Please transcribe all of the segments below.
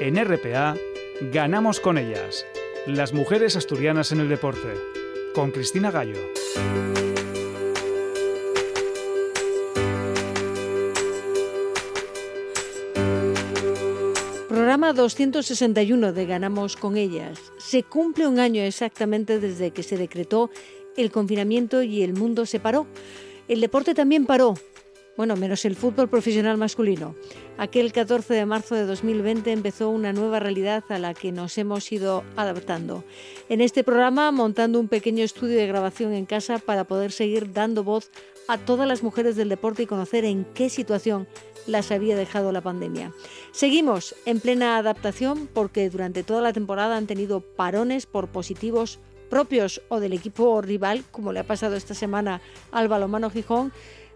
En RPA, ganamos con ellas. Las mujeres asturianas en el deporte. Con Cristina Gallo. Programa 261 de Ganamos con ellas. Se cumple un año exactamente desde que se decretó el confinamiento y el mundo se paró. El deporte también paró, bueno, menos el fútbol profesional masculino. Aquel 14 de marzo de 2020 empezó una nueva realidad a la que nos hemos ido adaptando. En este programa, montando un pequeño estudio de grabación en casa para poder seguir dando voz a todas las mujeres del deporte y conocer en qué situación las había dejado la pandemia. Seguimos en plena adaptación porque durante toda la temporada han tenido parones por positivos propios o del equipo rival, como le ha pasado esta semana al balomano Gijón,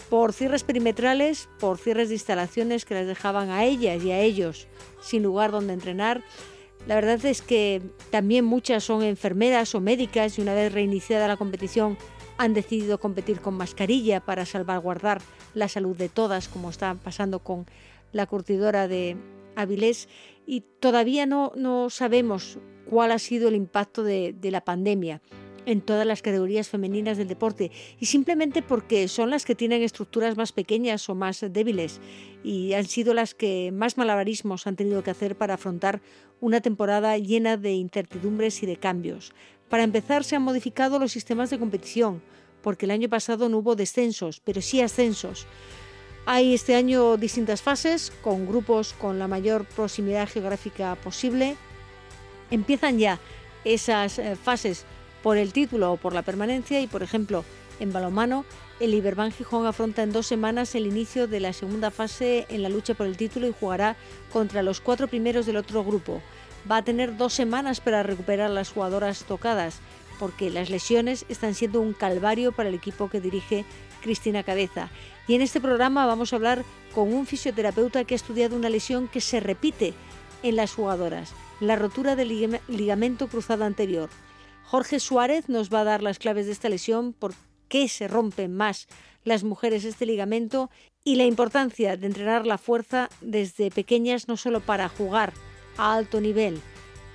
por cierres perimetrales, por cierres de instalaciones que les dejaban a ellas y a ellos sin lugar donde entrenar. La verdad es que también muchas son enfermeras o médicas y una vez reiniciada la competición han decidido competir con mascarilla para salvaguardar la salud de todas, como está pasando con la curtidora de Avilés. Y todavía no, no sabemos cuál ha sido el impacto de la pandemia en todas las categorías femeninas del deporte y simplemente porque son las que tienen estructuras más pequeñas o más débiles y han sido las que más malabarismos han tenido que hacer para afrontar una temporada llena de incertidumbres y de cambios. Para empezar se han modificado los sistemas de competición porque el año pasado no hubo descensos, pero sí ascensos. Hay este año distintas fases con grupos con la mayor proximidad geográfica posible empiezan ya esas eh, fases por el título o por la permanencia y, por ejemplo, en balonmano, el Iberban Gijón afronta en dos semanas el inicio de la segunda fase en la lucha por el título y jugará contra los cuatro primeros del otro grupo. Va a tener dos semanas para recuperar las jugadoras tocadas, porque las lesiones están siendo un calvario para el equipo que dirige Cristina Cabeza. Y en este programa vamos a hablar con un fisioterapeuta que ha estudiado una lesión que se repite en las jugadoras la rotura del ligamento cruzado anterior. Jorge Suárez nos va a dar las claves de esta lesión, por qué se rompen más las mujeres este ligamento y la importancia de entrenar la fuerza desde pequeñas no solo para jugar a alto nivel.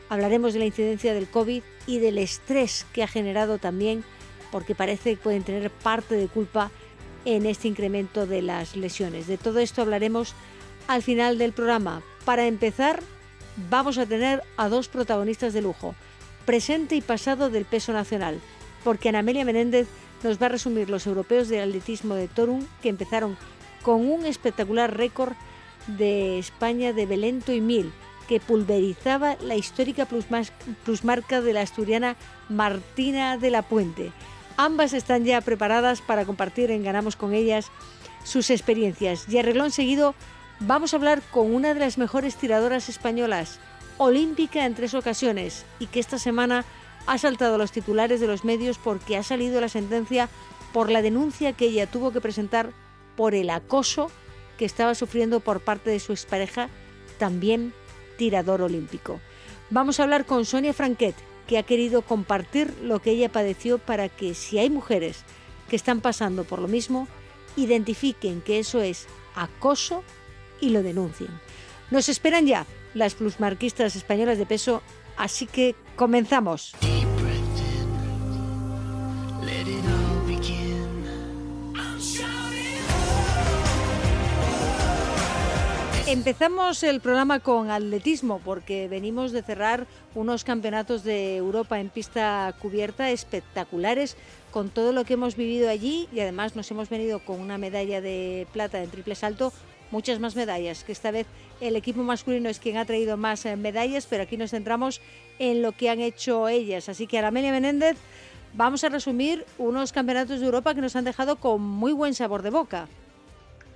Hablaremos de la incidencia del COVID y del estrés que ha generado también, porque parece que pueden tener parte de culpa en este incremento de las lesiones. De todo esto hablaremos al final del programa. Para empezar, vamos a tener a dos protagonistas de lujo, presente y pasado del peso nacional, porque Ana Amelia Menéndez nos va a resumir los europeos de atletismo de Torum que empezaron con un espectacular récord de España de Belento y Mil, que pulverizaba la histórica plusmarca de la asturiana Martina de la Puente. Ambas están ya preparadas para compartir en Ganamos con ellas sus experiencias y arreglón seguido Vamos a hablar con una de las mejores tiradoras españolas, olímpica en tres ocasiones, y que esta semana ha saltado a los titulares de los medios porque ha salido la sentencia por la denuncia que ella tuvo que presentar por el acoso que estaba sufriendo por parte de su expareja, también tirador olímpico. Vamos a hablar con Sonia Franquet, que ha querido compartir lo que ella padeció para que si hay mujeres que están pasando por lo mismo, identifiquen que eso es acoso y lo denuncien. Nos esperan ya las plusmarquistas españolas de peso, así que comenzamos. Empezamos el programa con atletismo porque venimos de cerrar unos campeonatos de Europa en pista cubierta espectaculares con todo lo que hemos vivido allí y además nos hemos venido con una medalla de plata en triple salto muchas más medallas, que esta vez el equipo masculino es quien ha traído más eh, medallas, pero aquí nos centramos en lo que han hecho ellas. Así que Aramelia Menéndez, vamos a resumir unos campeonatos de Europa que nos han dejado con muy buen sabor de boca.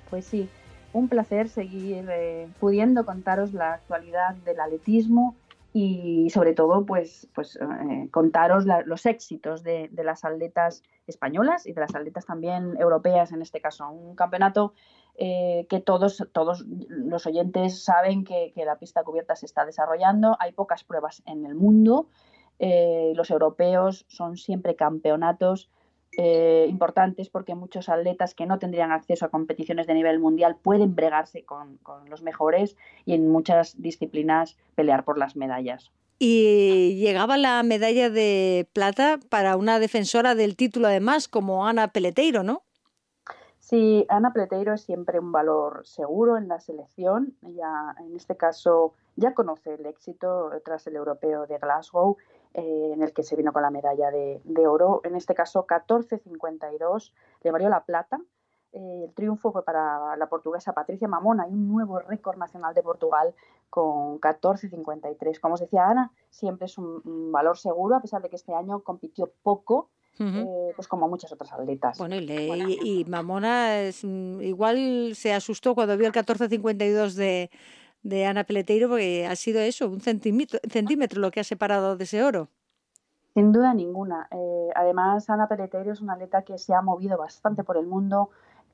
Pues sí, un placer seguir eh, pudiendo contaros la actualidad del atletismo y sobre todo pues, pues eh, contaros los éxitos de, de, las atletas españolas y de las atletas también europeas en este caso. Un campeonato eh, que todos, todos los oyentes saben que, la pista cubierta se está desarrollando. Hay pocas pruebas en el mundo. Eh, los europeos son siempre campeonatos eh, importantes porque muchos atletas que no tendrían acceso a competiciones de nivel mundial pueden bregarse con, los mejores y en muchas disciplinas pelear por las medallas. Y llegaba la medalla de plata para una defensora del título además como Ana Peleteiro, ¿no? Sí, Ana Peleteiro es siempre un valor seguro en la selección. Ella, en este caso, ya conoce el éxito tras el europeo de Glasgow eh, en el que se vino con la medalla de, oro. En este caso, 14.52, le valió la plata. Eh, el triunfo fue para la portuguesa Patricia Mamona. Hay un nuevo récord nacional de Portugal con 14.53. Como os decía Ana, siempre es un, valor seguro, a pesar de que este año compitió poco. Eh, pues como muchas otras atletas. Bueno, y, Mamona es, mm, igual se asustó cuando vio el 14.52 de, de Ana Peleteiro porque ha sido eso, un centímetro, centímetro lo que ha separado de ese oro. Sin duda ninguna. Eh, además, Ana Peleteiro es una atleta que se ha movido bastante por el mundo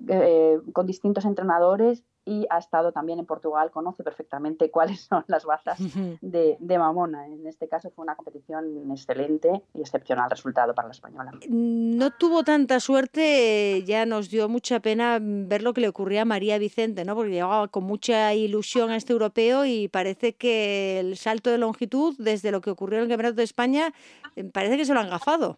eh, con distintos entrenadores y ha estado también en Portugal, conoce perfectamente cuáles son las bazas de, Mamona. En este caso fue una competición excelente y excepcional resultado para la española. No tuvo tanta suerte, ya nos dio mucha pena ver lo que le ocurría a María Vicente, ¿no? porque llegaba con mucha ilusión a este europeo y parece que el salto de longitud, desde lo que ocurrió en el Campeonato de España, eh, parece que se lo han gafado.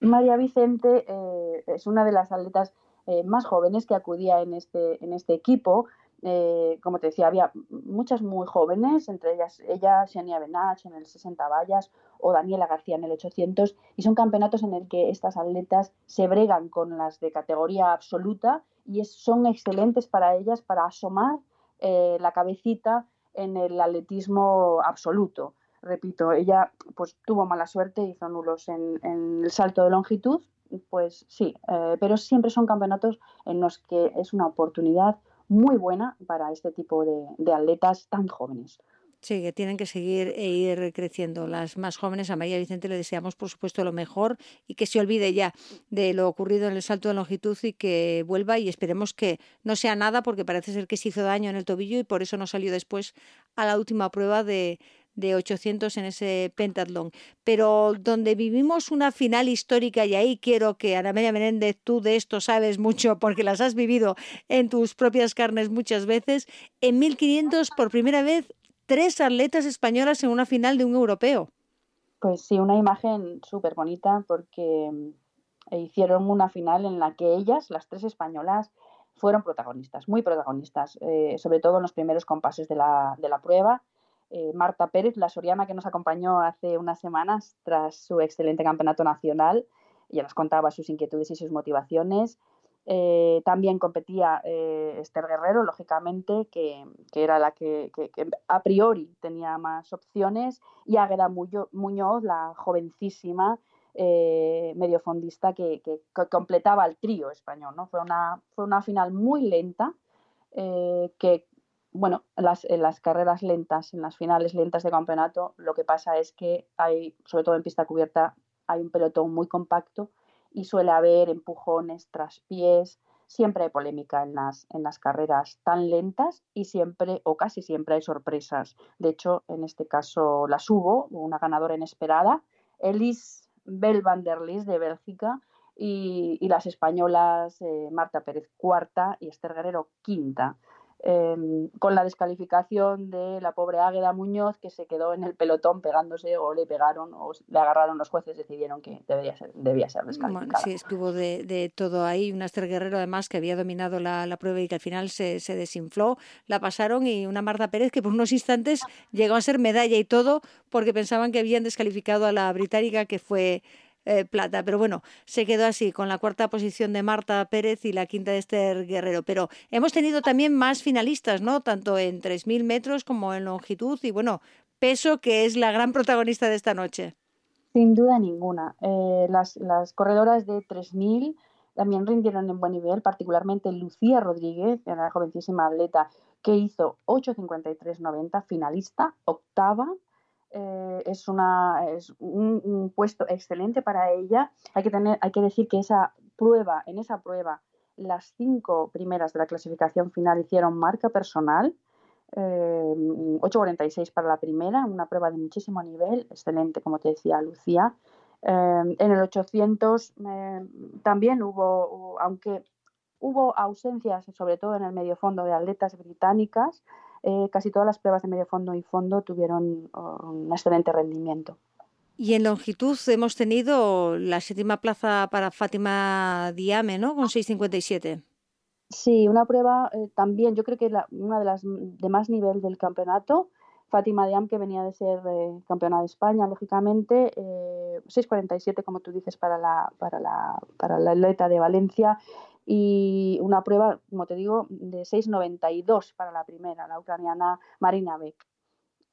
María Vicente eh, es una de las atletas eh, más jóvenes que acudía en este, en este equipo. Eh, como te decía, había muchas muy jóvenes, entre ellas ella, Xenia Benach en el 60 vallas o Daniela García en el 800, y son campeonatos en el que estas atletas se bregan con las de categoría absoluta y son excelentes para ellas para asomar eh, la cabecita en el atletismo absoluto. Repito, ella pues tuvo mala suerte, hizo nulos en el salto de longitud, pues sí, eh, pero siempre son campeonatos en los que es una oportunidad muy buena para este tipo de, atletas tan jóvenes. Sí, que tienen que seguir e ir creciendo. Las más jóvenes, a María Vicente le deseamos, por supuesto, lo mejor y que se olvide ya de lo ocurrido en el salto de longitud y que vuelva y esperemos que no sea nada porque parece ser que se hizo daño en el tobillo y por eso no salió después a la última prueba de, de 800 en ese pentatlón. Pero donde vivimos una final histórica, y ahí quiero que Ana María Menéndez, tú de esto sabes mucho porque las has vivido en tus propias carnes muchas veces, en 1500 por primera vez tres atletas españolas en una final de un europeo. Pues sí, una imagen súper bonita porque mm, hicieron una final en la que ellas, las tres españolas, fueron protagonistas, muy protagonistas, eh, sobre todo en los primeros compases de la, de la prueba eh, Marta Pérez, la soriana que nos acompañó hace unas semanas tras su excelente campeonato nacional. Ella nos contaba sus inquietudes y sus motivaciones. Eh, también competía eh, Esther Guerrero, lógicamente, que, era la que, a priori tenía más opciones, y Águeda Muñoz, la jovencísima mediofondista que, que, completaba el trío español. ¿no? Fue, una, fue una final muy lenta, que bueno, las, en las carreras lentas, en las finales lentas de campeonato, lo que pasa es que hay, sobre todo en pista cubierta, hay un pelotón muy compacto y suele haber empujones, traspiés, siempre hay polémica en las, en las carreras tan lentas y siempre o casi siempre hay sorpresas. De hecho, en este caso las hubo, una ganadora inesperada, Elise Bel van der Lis de Bélgica y, las españolas eh, Marta Pérez cuarta y Esther Guerrero quinta. Em, con la descalificación de la pobre Águeda Muñoz que se quedó en el pelotón pegándose o le pegaron o le agarraron los jueces decidieron que debía ser, debía ser descalificada. sí, estuvo de, todo ahí. Un Aster Guerrero además que había dominado la, prueba y que al final se, se, desinfló, la pasaron y una Marta Pérez que por unos instantes llegó a ser medalla y todo porque pensaban que habían descalificado a la británica que fue eh, plata. Pero bueno, se quedó así, con la cuarta posición de Marta Pérez y la quinta de Esther Guerrero. Pero hemos tenido también más finalistas, ¿no? Tanto en 3.000 metros como en longitud y bueno, peso que es la gran protagonista de esta noche. Sin duda ninguna. Eh, las, las corredoras de 3.000 también rindieron en buen nivel, particularmente Lucía Rodríguez, la jovencísima atleta que hizo 8.53.90, finalista, octava eh, es, una, es un, puesto excelente para ella. Hay que, tener, hay que decir que esa prueba, en esa prueba, las cinco primeras de la clasificación final hicieron marca personal. 8.46 eh, para la primera, una prueba de muchísimo nivel, excelente, como te decía Lucía. en el 800 también hubo, aunque hubo ausencias, sobre todo en el medio fondo de atletas británicas, casi todas las pruebas de medio fondo y fondo tuvieron un excelente rendimiento. Y en longitud hemos tenido la séptima plaza para Fátima Diame, ¿no? Con 6.57. Sí, una prueba eh, también, yo creo que una de las de más nivel del campeonato. Fátima Diam, que venía de ser eh, campeona de España, lógicamente, eh, 6.47, como tú dices, para la, para, la, para la atleta de Valencia y una prueba, como te digo, de 6.92 para la primera, la ucraniana Marina Beck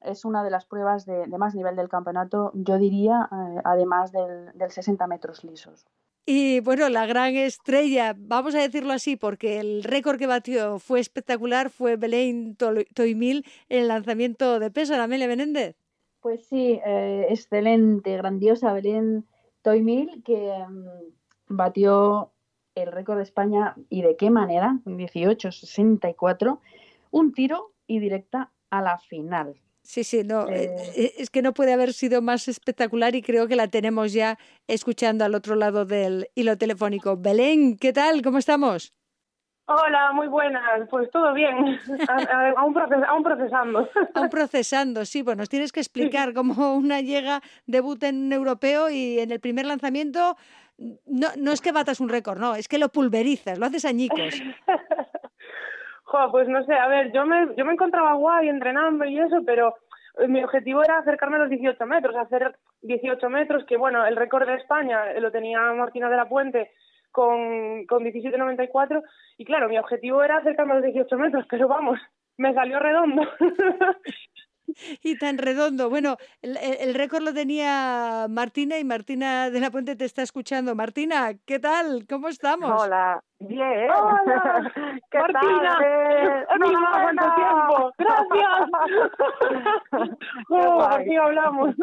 es una de las pruebas de, más nivel del campeonato, yo diría, eh, además del, 60 metros lisos. Y bueno, la gran estrella, vamos a decirlo así, porque el récord que batió fue espectacular, fue Belén Toimil en el lanzamiento de peso, Amelia Menéndez. Pues sí, eh, excelente, grandiosa Belén Toimil, que mm, batió el récord de España y de qué manera, 18-64, un tiro y directa a la final. Sí, sí, no, eh, eh. Eh, es que no puede haber sido más espectacular y creo que la tenemos ya escuchando al otro lado del hilo telefónico. Belén, ¿qué tal? ¿Cómo estamos? Hola, muy buenas. Pues todo bien, aún, procesando. Aún procesando, sí. Bueno, nos tienes que explicar cómo una llega, debuta en un europeo y en el primer lanzamiento no, no es que batas un récord, no, es que lo pulverizas, lo haces añicos. pues no sé, a ver, yo me, yo me encontraba guay entrenando y eso, pero mi objetivo era acercarme a los 18 metros, hacer 18 metros, que bueno, el récord de España lo tenía Martina de la Puente con, con 17.94 y claro, mi objetivo era acercarme a los 18 metros, pero vamos, me salió redondo. y tan redondo. Bueno, el, récord lo tenía Martina y Martina de la Puente te está escuchando. Martina, ¿qué tal? ¿Cómo estamos? Hola, bien. Hola, ¿qué Martina. Tal? ¡Mi cuánto tiempo! ¡Gracias! oh, aquí hablamos.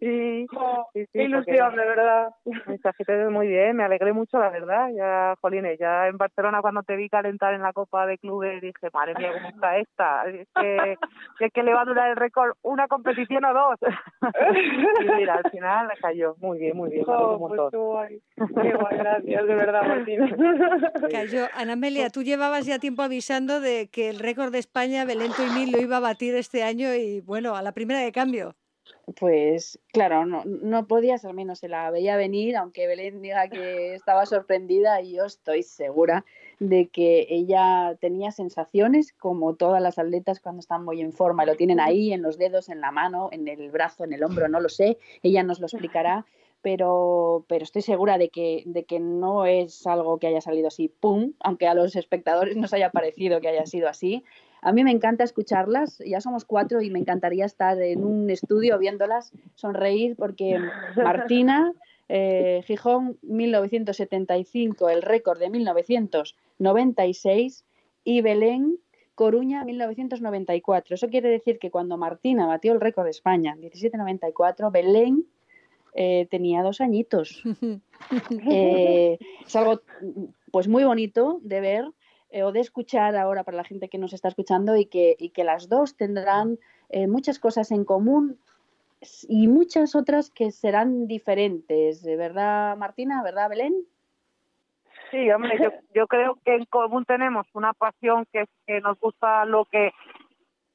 Sí, sí, sí ilusión, de verdad. te muy bien, me alegré mucho, la verdad. Ya, Jolines, ya en Barcelona cuando te vi calentar en la Copa de Clubes dije, madre mía, ¿cómo está esta? Es que, es que le va a durar el récord una competición o dos. y mira, al final cayó. Muy bien, muy bien. Oh, pues guay. Qué guay, gracias, de verdad, Martina. Cayó. Ana Amelia, tú llevabas ya tiempo avisando de que el récord de España, Belento y Mil, lo iba a batir este año y bueno, a la primera de cambio. Pues claro, no, no podía ser menos, se la veía venir, aunque Belén diga que estaba sorprendida y yo estoy segura de que ella tenía sensaciones como todas las atletas cuando están muy en forma, lo tienen ahí en los dedos, en la mano, en el brazo, en el hombro, no lo sé, ella nos lo explicará, pero, pero estoy segura de que, de que no es algo que haya salido así, ¡pum!, aunque a los espectadores nos haya parecido que haya sido así. A mí me encanta escucharlas, ya somos cuatro y me encantaría estar en un estudio viéndolas sonreír porque Martina eh, Gijón 1975, el récord de 1996 y Belén Coruña 1994. Eso quiere decir que cuando Martina batió el récord de España 1794, Belén eh, tenía dos añitos. Eh, es algo pues muy bonito de ver o de escuchar ahora para la gente que nos está escuchando y que, y que las dos tendrán muchas cosas en común y muchas otras que serán diferentes, ¿verdad Martina? ¿Verdad Belén? Sí, hombre, yo, yo creo que en común tenemos una pasión que, que nos gusta lo que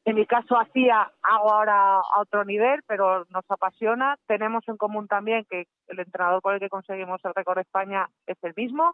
en mi caso hacía, hago ahora a otro nivel, pero nos apasiona. Tenemos en común también que el entrenador con el que conseguimos el récord de España es el mismo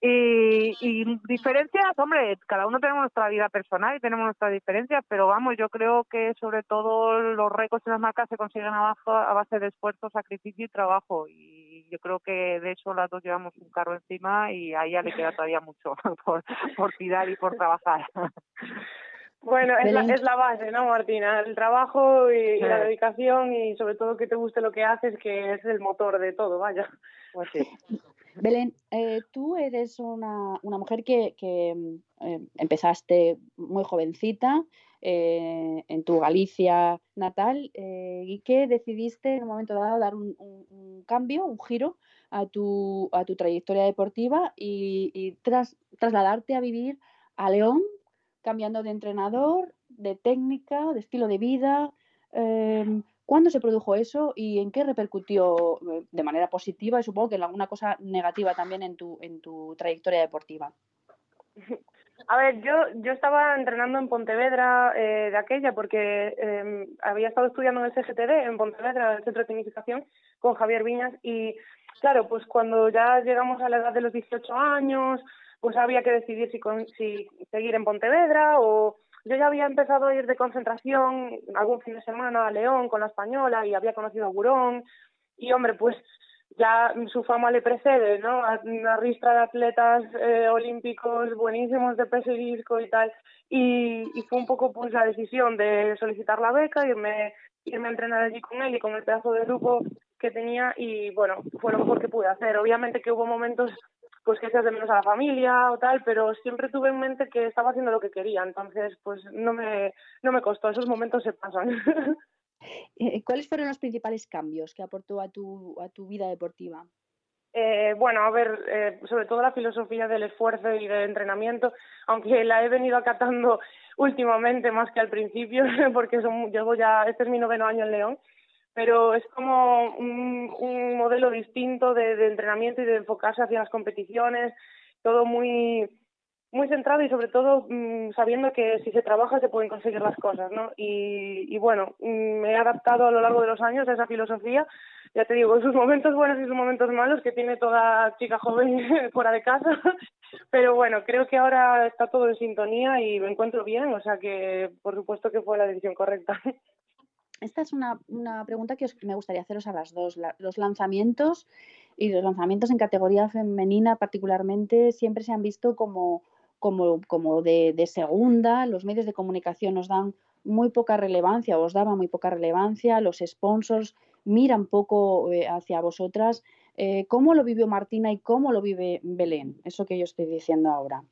y, diferencias, hombre, cada uno tenemos nuestra vida personal y tenemos nuestras diferencias, pero vamos, yo creo que sobre todo los récords y las marcas se consiguen abajo a base de esfuerzo, sacrificio y trabajo. Y yo creo que de eso las dos llevamos un carro encima y a ella le queda todavía mucho por, por tirar y por trabajar. Bueno, es la, es la base, ¿no, Martina? El trabajo y, la dedicación y sobre todo que te guste lo que haces, que es el motor de todo, vaya. Pues sí. Belén, eh, tú eres una, una mujer que, que eh, empezaste muy jovencita eh, en tu Galicia natal y que decidiste en un momento dado dar un, un, cambio, un giro a tu, a tu trayectoria deportiva y, y tras, trasladarte a vivir a León, cambiando de entrenador, de técnica, de estilo de vida. ¿Cuándo se produjo eso y en qué repercutió eh, de manera positiva y supongo que en alguna cosa negativa también en tu, en tu trayectoria deportiva? A ver, yo, yo estaba entrenando en Pontevedra eh, de aquella porque eh, había estado estudiando en el CGTD, en Pontevedra, el Centro de Tecnificación, con Javier Viñas y claro, pues cuando ya llegamos a la edad de los 18 años, pues había que decidir si, si seguir en Pontevedra o yo ya había empezado a ir de concentración algún fin de semana a León con la española y había conocido a Burón y hombre, pues ya su fama le precede, ¿no? Una ristra de atletas eh, olímpicos buenísimos de peso y disco y tal. Y, y, fue un poco pues la decisión de solicitar la beca, irme, irme a entrenar allí con él y con el pedazo de grupo que tenía y bueno, fue lo mejor que pude hacer. Obviamente que hubo momentos pues que seas de menos a la familia o tal, pero siempre tuve en mente que estaba haciendo lo que quería, entonces pues no me, no me costó, esos momentos se pasan. Eh, ¿Cuáles fueron los principales cambios que aportó a tu, a tu vida deportiva? Eh, bueno, a ver, eh, sobre todo la filosofía del esfuerzo y del entrenamiento, aunque la he venido acatando últimamente más que al principio, porque son, llevo ya, este es mi noveno año en León, pero es como un, un modelo distinto de, entrenamiento y de enfocarse hacia las competiciones, todo muy muy centrado y sobre todo mmm, sabiendo que si se trabaja se pueden conseguir las cosas, ¿no? Y, y bueno, mmm, me he adaptado a lo largo de los años a esa filosofía, ya te digo, sus momentos buenos y sus momentos malos que tiene toda chica joven fuera de casa, pero bueno, creo que ahora está todo en sintonía y me encuentro bien, o sea que por supuesto que fue la decisión correcta. Esta es una, una pregunta que me gustaría haceros a las dos. Los lanzamientos y los lanzamientos en categoría femenina particularmente siempre se han visto como como, como de, de, segunda, los medios de comunicación nos dan muy poca relevancia, os daban muy poca relevancia, los sponsors miran poco eh, hacia vosotras. Eh, ¿Cómo lo vivió Martina y cómo lo vive Belén? Eso que yo estoy diciendo ahora.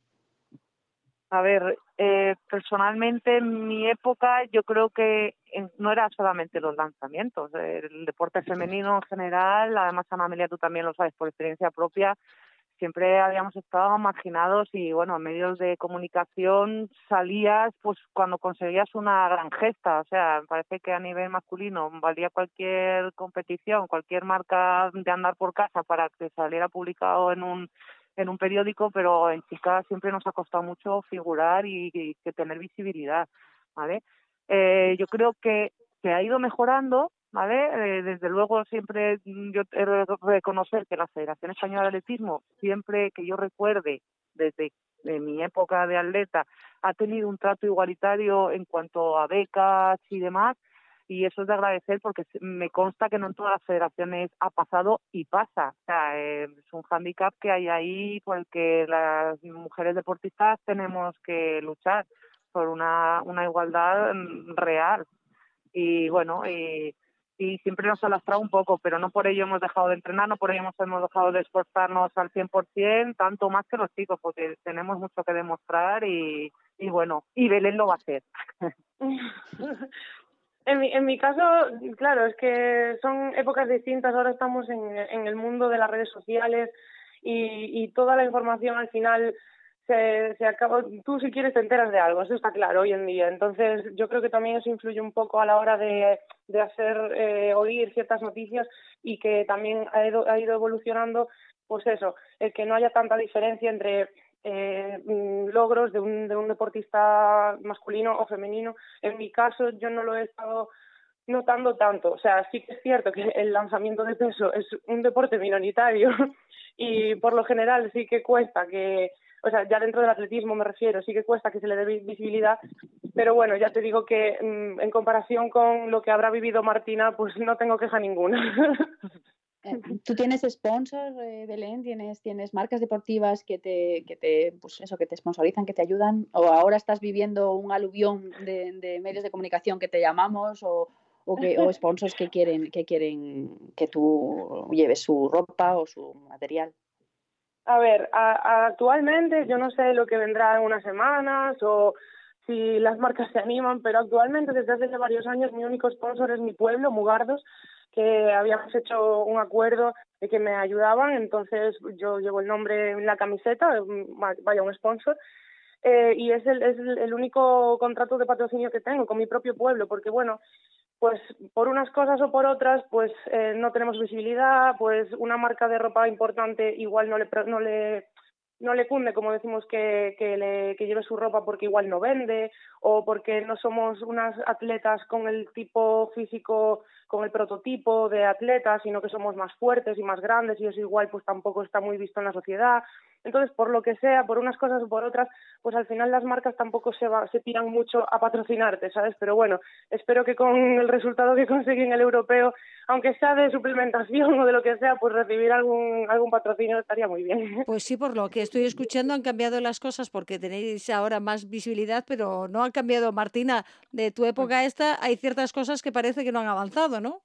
A ver, eh, personalmente en mi época yo creo que no era solamente los lanzamientos, el deporte femenino en general, además Ana Amelia tú también lo sabes por experiencia propia, siempre habíamos estado marginados y bueno, medios de comunicación salías pues cuando conseguías una gran gesta, o sea, me parece que a nivel masculino valía cualquier competición, cualquier marca de andar por casa para que saliera publicado en un en un periódico, pero en chicas siempre nos ha costado mucho figurar y, que tener visibilidad, ¿vale? Eh, yo creo que se ha ido mejorando, ¿vale? Eh, desde luego siempre yo he reconocer que la Federación Española de Atletismo, siempre que yo recuerde, desde mi época de atleta, ha tenido un trato igualitario en cuanto a becas y demás, y eso es de agradecer porque me consta que no en todas las federaciones ha pasado y pasa. O sea, eh, es un hándicap que hay ahí por el que las mujeres deportistas tenemos que luchar por una, una igualdad mm, real. Y bueno, y siempre nos ha lastrado un poco, pero no por ello hemos dejado de entrenar, no por ello hemos dejado de esforzarnos al 100%, tanto más que los chicos, porque tenemos mucho que demostrar y, y bueno, y Belén lo va a hacer. en, mi, en mi caso, claro, es que son épocas distintas, ahora estamos en, en el mundo de las redes sociales y, y toda la información al final se, se acaba, tú si quieres te enteras de algo, eso está claro hoy en día. Entonces yo creo que también eso influye un poco a la hora de, de hacer eh, oír ciertas noticias y que también ha ido, ha ido evolucionando, pues eso, el que no haya tanta diferencia entre eh, mm, logros de un, de un deportista masculino o femenino. En mi caso yo no lo he estado notando tanto. O sea, sí que es cierto que el lanzamiento de peso es un deporte minoritario y por lo general sí que cuesta que o sea, ya dentro del atletismo me refiero, sí que cuesta que se le dé visibilidad, pero bueno, ya te digo que mmm, en comparación con lo que habrá vivido Martina, pues no tengo queja ninguna. ¿Tú tienes sponsor, eh, Belén? ¿Tienes, ¿Tienes marcas deportivas que te, que te, pues eso, que te sponsorizan, que te ayudan? ¿O ahora estás viviendo un aluvión de, de medios de comunicación que te llamamos? ¿O, o, que, o sponsors que quieren, que quieren que tú lleves su ropa o su material? A ver, a, a actualmente yo no sé lo que vendrá en unas semanas o si las marcas se animan, pero actualmente desde hace varios años mi único sponsor es mi pueblo, Mugardos, que habíamos hecho un acuerdo de que me ayudaban, entonces yo llevo el nombre en la camiseta, vaya un sponsor, eh, y es, el, es el único contrato de patrocinio que tengo con mi propio pueblo, porque bueno, pues por unas cosas o por otras, pues eh, no tenemos visibilidad, pues una marca de ropa importante igual no le, no le no le cunde, como decimos, que, que, le, que lleve su ropa porque igual no vende o porque no somos unas atletas con el tipo físico, con el prototipo de atleta, sino que somos más fuertes y más grandes y eso igual pues tampoco está muy visto en la sociedad. Entonces, por lo que sea, por unas cosas o por otras, pues al final las marcas tampoco se, va, se tiran mucho a patrocinarte, ¿sabes? Pero bueno, espero que con el resultado que conseguí en el europeo, aunque sea de suplementación o de lo que sea, pues recibir algún, algún patrocinio estaría muy bien. Pues sí, por lo que estoy escuchando han cambiado las cosas porque tenéis ahora más visibilidad, pero no han cambiado, Martina, de tu época esta hay ciertas cosas que parece que no han avanzado, ¿no?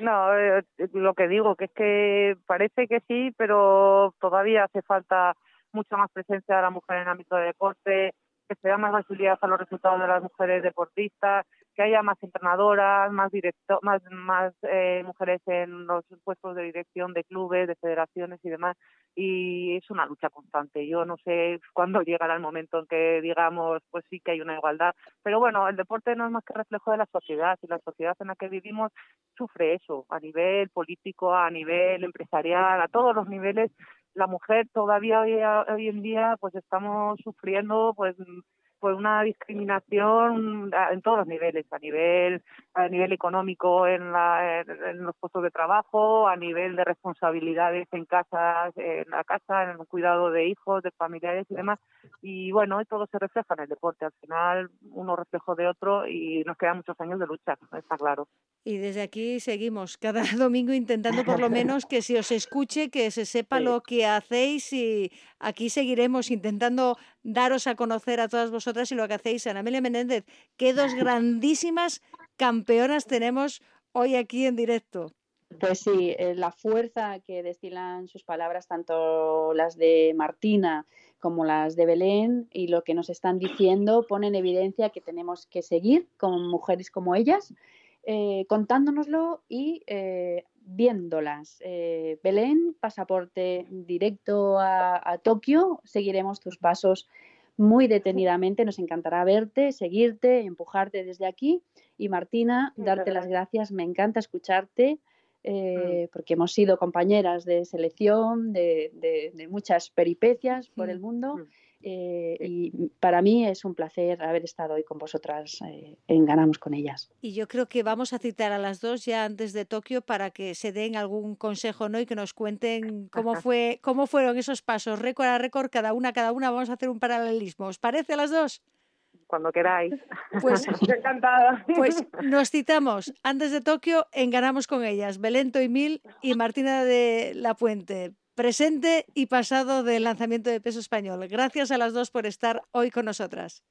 No, eh, lo que digo, que es que parece que sí, pero todavía hace falta mucha más presencia de la mujer en el ámbito de deporte, que se da más visibilidad a los resultados de las mujeres deportistas, que haya más entrenadoras, más directo, más, más eh, mujeres en los puestos de dirección de clubes, de federaciones y demás. Y es una lucha constante. Yo no sé cuándo llegará el momento en que digamos, pues sí que hay una igualdad. Pero bueno, el deporte no es más que reflejo de la sociedad y la sociedad en la que vivimos sufre eso a nivel político, a nivel empresarial, a todos los niveles. La mujer todavía hoy, hoy en día pues estamos sufriendo pues pues una discriminación en todos los niveles, a nivel a nivel económico en, la, en, los puestos de trabajo, a nivel de responsabilidades en casa, en la casa, en el cuidado de hijos, de familiares y demás. Y bueno, todo se refleja en el deporte. Al final, uno reflejo de otro y nos quedan muchos años de lucha, está claro. Y desde aquí seguimos cada domingo intentando por lo menos que se os escuche, que se sepa lo que hacéis y aquí seguiremos intentando daros a conocer a todas vosotras y lo que hacéis. Ana Amelia Menéndez, qué dos grandísimas campeonas tenemos hoy aquí en directo. Pues sí, eh, la fuerza que destilan sus palabras, tanto las de Martina como las de Belén, y lo que nos están diciendo pone en evidencia que tenemos que seguir con mujeres como ellas, eh, contándonoslo y eh, viéndolas. Belén, pasaporte directo a Tokio, seguiremos tus pasos muy detenidamente. Nos encantará verte, seguirte, empujarte desde aquí. Y Martina, darte las gracias. Me encanta escucharte. Mm. Eh, porque hemos sido compañeras de selección, de, muchas peripecias por el mundo. Eh, y para mí es un placer haber estado hoy con vosotras eh, en Ganamos con ellas. Y yo creo que vamos a citar a las dos ya antes de Tokio para que se den algún consejo ¿no? y que nos cuenten cómo, fue, cómo fueron esos pasos, récord a récord, cada una, cada una. Vamos a hacer un paralelismo. ¿Os parece a las dos? Cuando queráis. Pues encantada. Pues nos citamos antes de Tokio en Ganamos con ellas. Belento y Mil y Martina de la Puente presente y pasado del lanzamiento de peso español. Gracias a las dos por estar hoy con nosotras.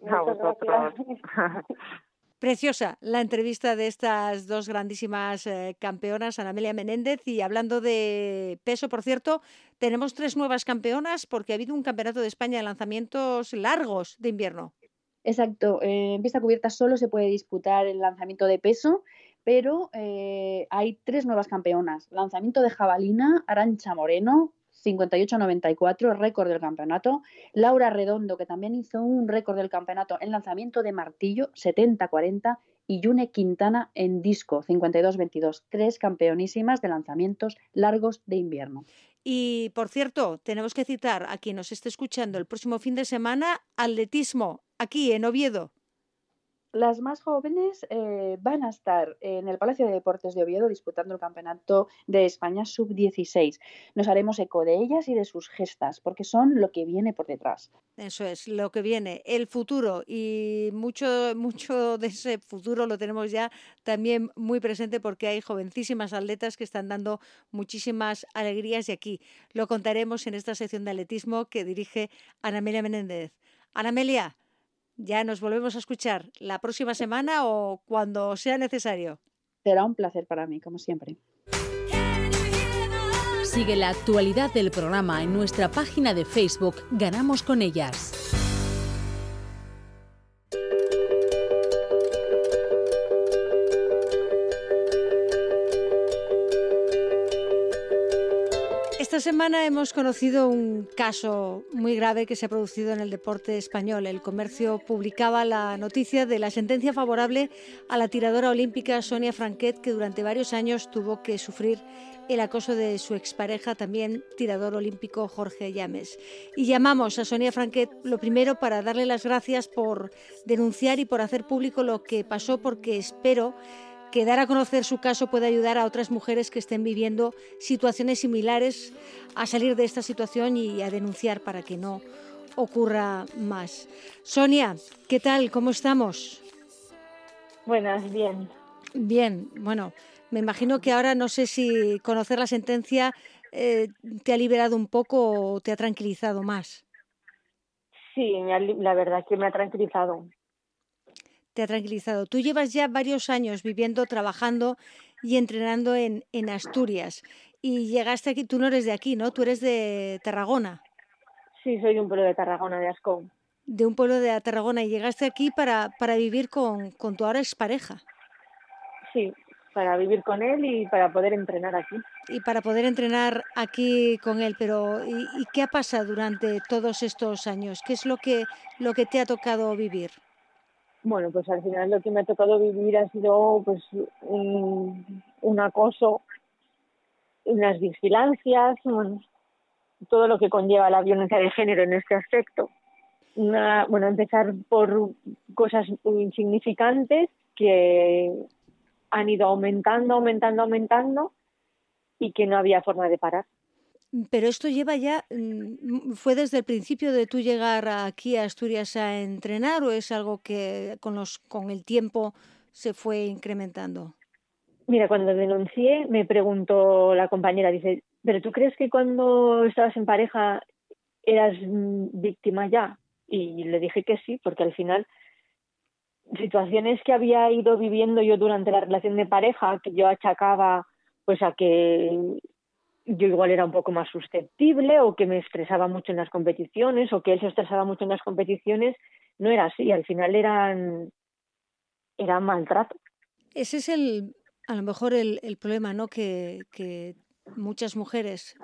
Preciosa la entrevista de estas dos grandísimas eh, campeonas, Ana Amelia Menéndez. Y hablando de peso, por cierto, tenemos tres nuevas campeonas porque ha habido un campeonato de España de lanzamientos largos de invierno. Exacto, en pista cubierta solo se puede disputar el lanzamiento de peso pero eh, hay tres nuevas campeonas. Lanzamiento de jabalina, Arancha Moreno, 58-94, récord del campeonato. Laura Redondo, que también hizo un récord del campeonato en lanzamiento de martillo, 70-40. Y Yune Quintana en disco, 52-22. Tres campeonísimas de lanzamientos largos de invierno. Y por cierto, tenemos que citar a quien nos esté escuchando el próximo fin de semana, atletismo, aquí en Oviedo. Las más jóvenes eh, van a estar en el Palacio de Deportes de Oviedo disputando el Campeonato de España Sub-16. Nos haremos eco de ellas y de sus gestas, porque son lo que viene por detrás. Eso es, lo que viene, el futuro. Y mucho, mucho de ese futuro lo tenemos ya también muy presente porque hay jovencísimas atletas que están dando muchísimas alegrías y aquí lo contaremos en esta sección de atletismo que dirige Ana Menéndez. Ana Amelia, ya nos volvemos a escuchar la próxima semana o cuando sea necesario. Será un placer para mí, como siempre. Sigue la actualidad del programa en nuestra página de Facebook Ganamos con ellas. Esta semana hemos conocido un caso muy grave que se ha producido en el deporte español. El comercio publicaba la noticia de la sentencia favorable a la tiradora olímpica Sonia Franquet, que durante varios años tuvo que sufrir el acoso de su expareja, también tirador olímpico Jorge Llames. Y llamamos a Sonia Franquet lo primero para darle las gracias por denunciar y por hacer público lo que pasó, porque espero que dar a conocer su caso puede ayudar a otras mujeres que estén viviendo situaciones similares a salir de esta situación y a denunciar para que no ocurra más. Sonia, ¿qué tal? ¿Cómo estamos? Buenas, bien. Bien, bueno, me imagino que ahora no sé si conocer la sentencia eh, te ha liberado un poco o te ha tranquilizado más. Sí, la verdad que me ha tranquilizado te ha tranquilizado. Tú llevas ya varios años viviendo, trabajando y entrenando en, en Asturias. Y llegaste aquí, tú no eres de aquí, ¿no? Tú eres de Tarragona. Sí, soy de un pueblo de Tarragona, de Ascón. De un pueblo de Tarragona. Y llegaste aquí para, para vivir con, con tu ahora expareja. Sí, para vivir con él y para poder entrenar aquí. Y para poder entrenar aquí con él, pero ¿y, y qué ha pasado durante todos estos años? ¿Qué es lo que, lo que te ha tocado vivir? Bueno, pues al final lo que me ha tocado vivir ha sido pues un, un acoso, unas vigilancias, todo lo que conlleva la violencia de género en este aspecto. Una, bueno, empezar por cosas insignificantes que han ido aumentando, aumentando, aumentando y que no había forma de parar. Pero esto lleva ya, mm, ¿fue desde el principio de tú llegar aquí a Asturias a entrenar o es algo que con, los, con el tiempo se fue incrementando? Mira, cuando denuncié me preguntó la compañera, dice, ¿pero tú crees que cuando estabas en pareja eras mm, víctima ya? Y le dije que sí, porque al final situaciones que había ido viviendo yo durante la relación de pareja, que yo achacaba pues a que yo igual era un poco más susceptible o que me estresaba mucho en las competiciones o que él se estresaba mucho en las competiciones, no era así, al final eran, eran maltrato. Ese es el, a lo mejor el, el problema, ¿no? Que, que, muchas mujeres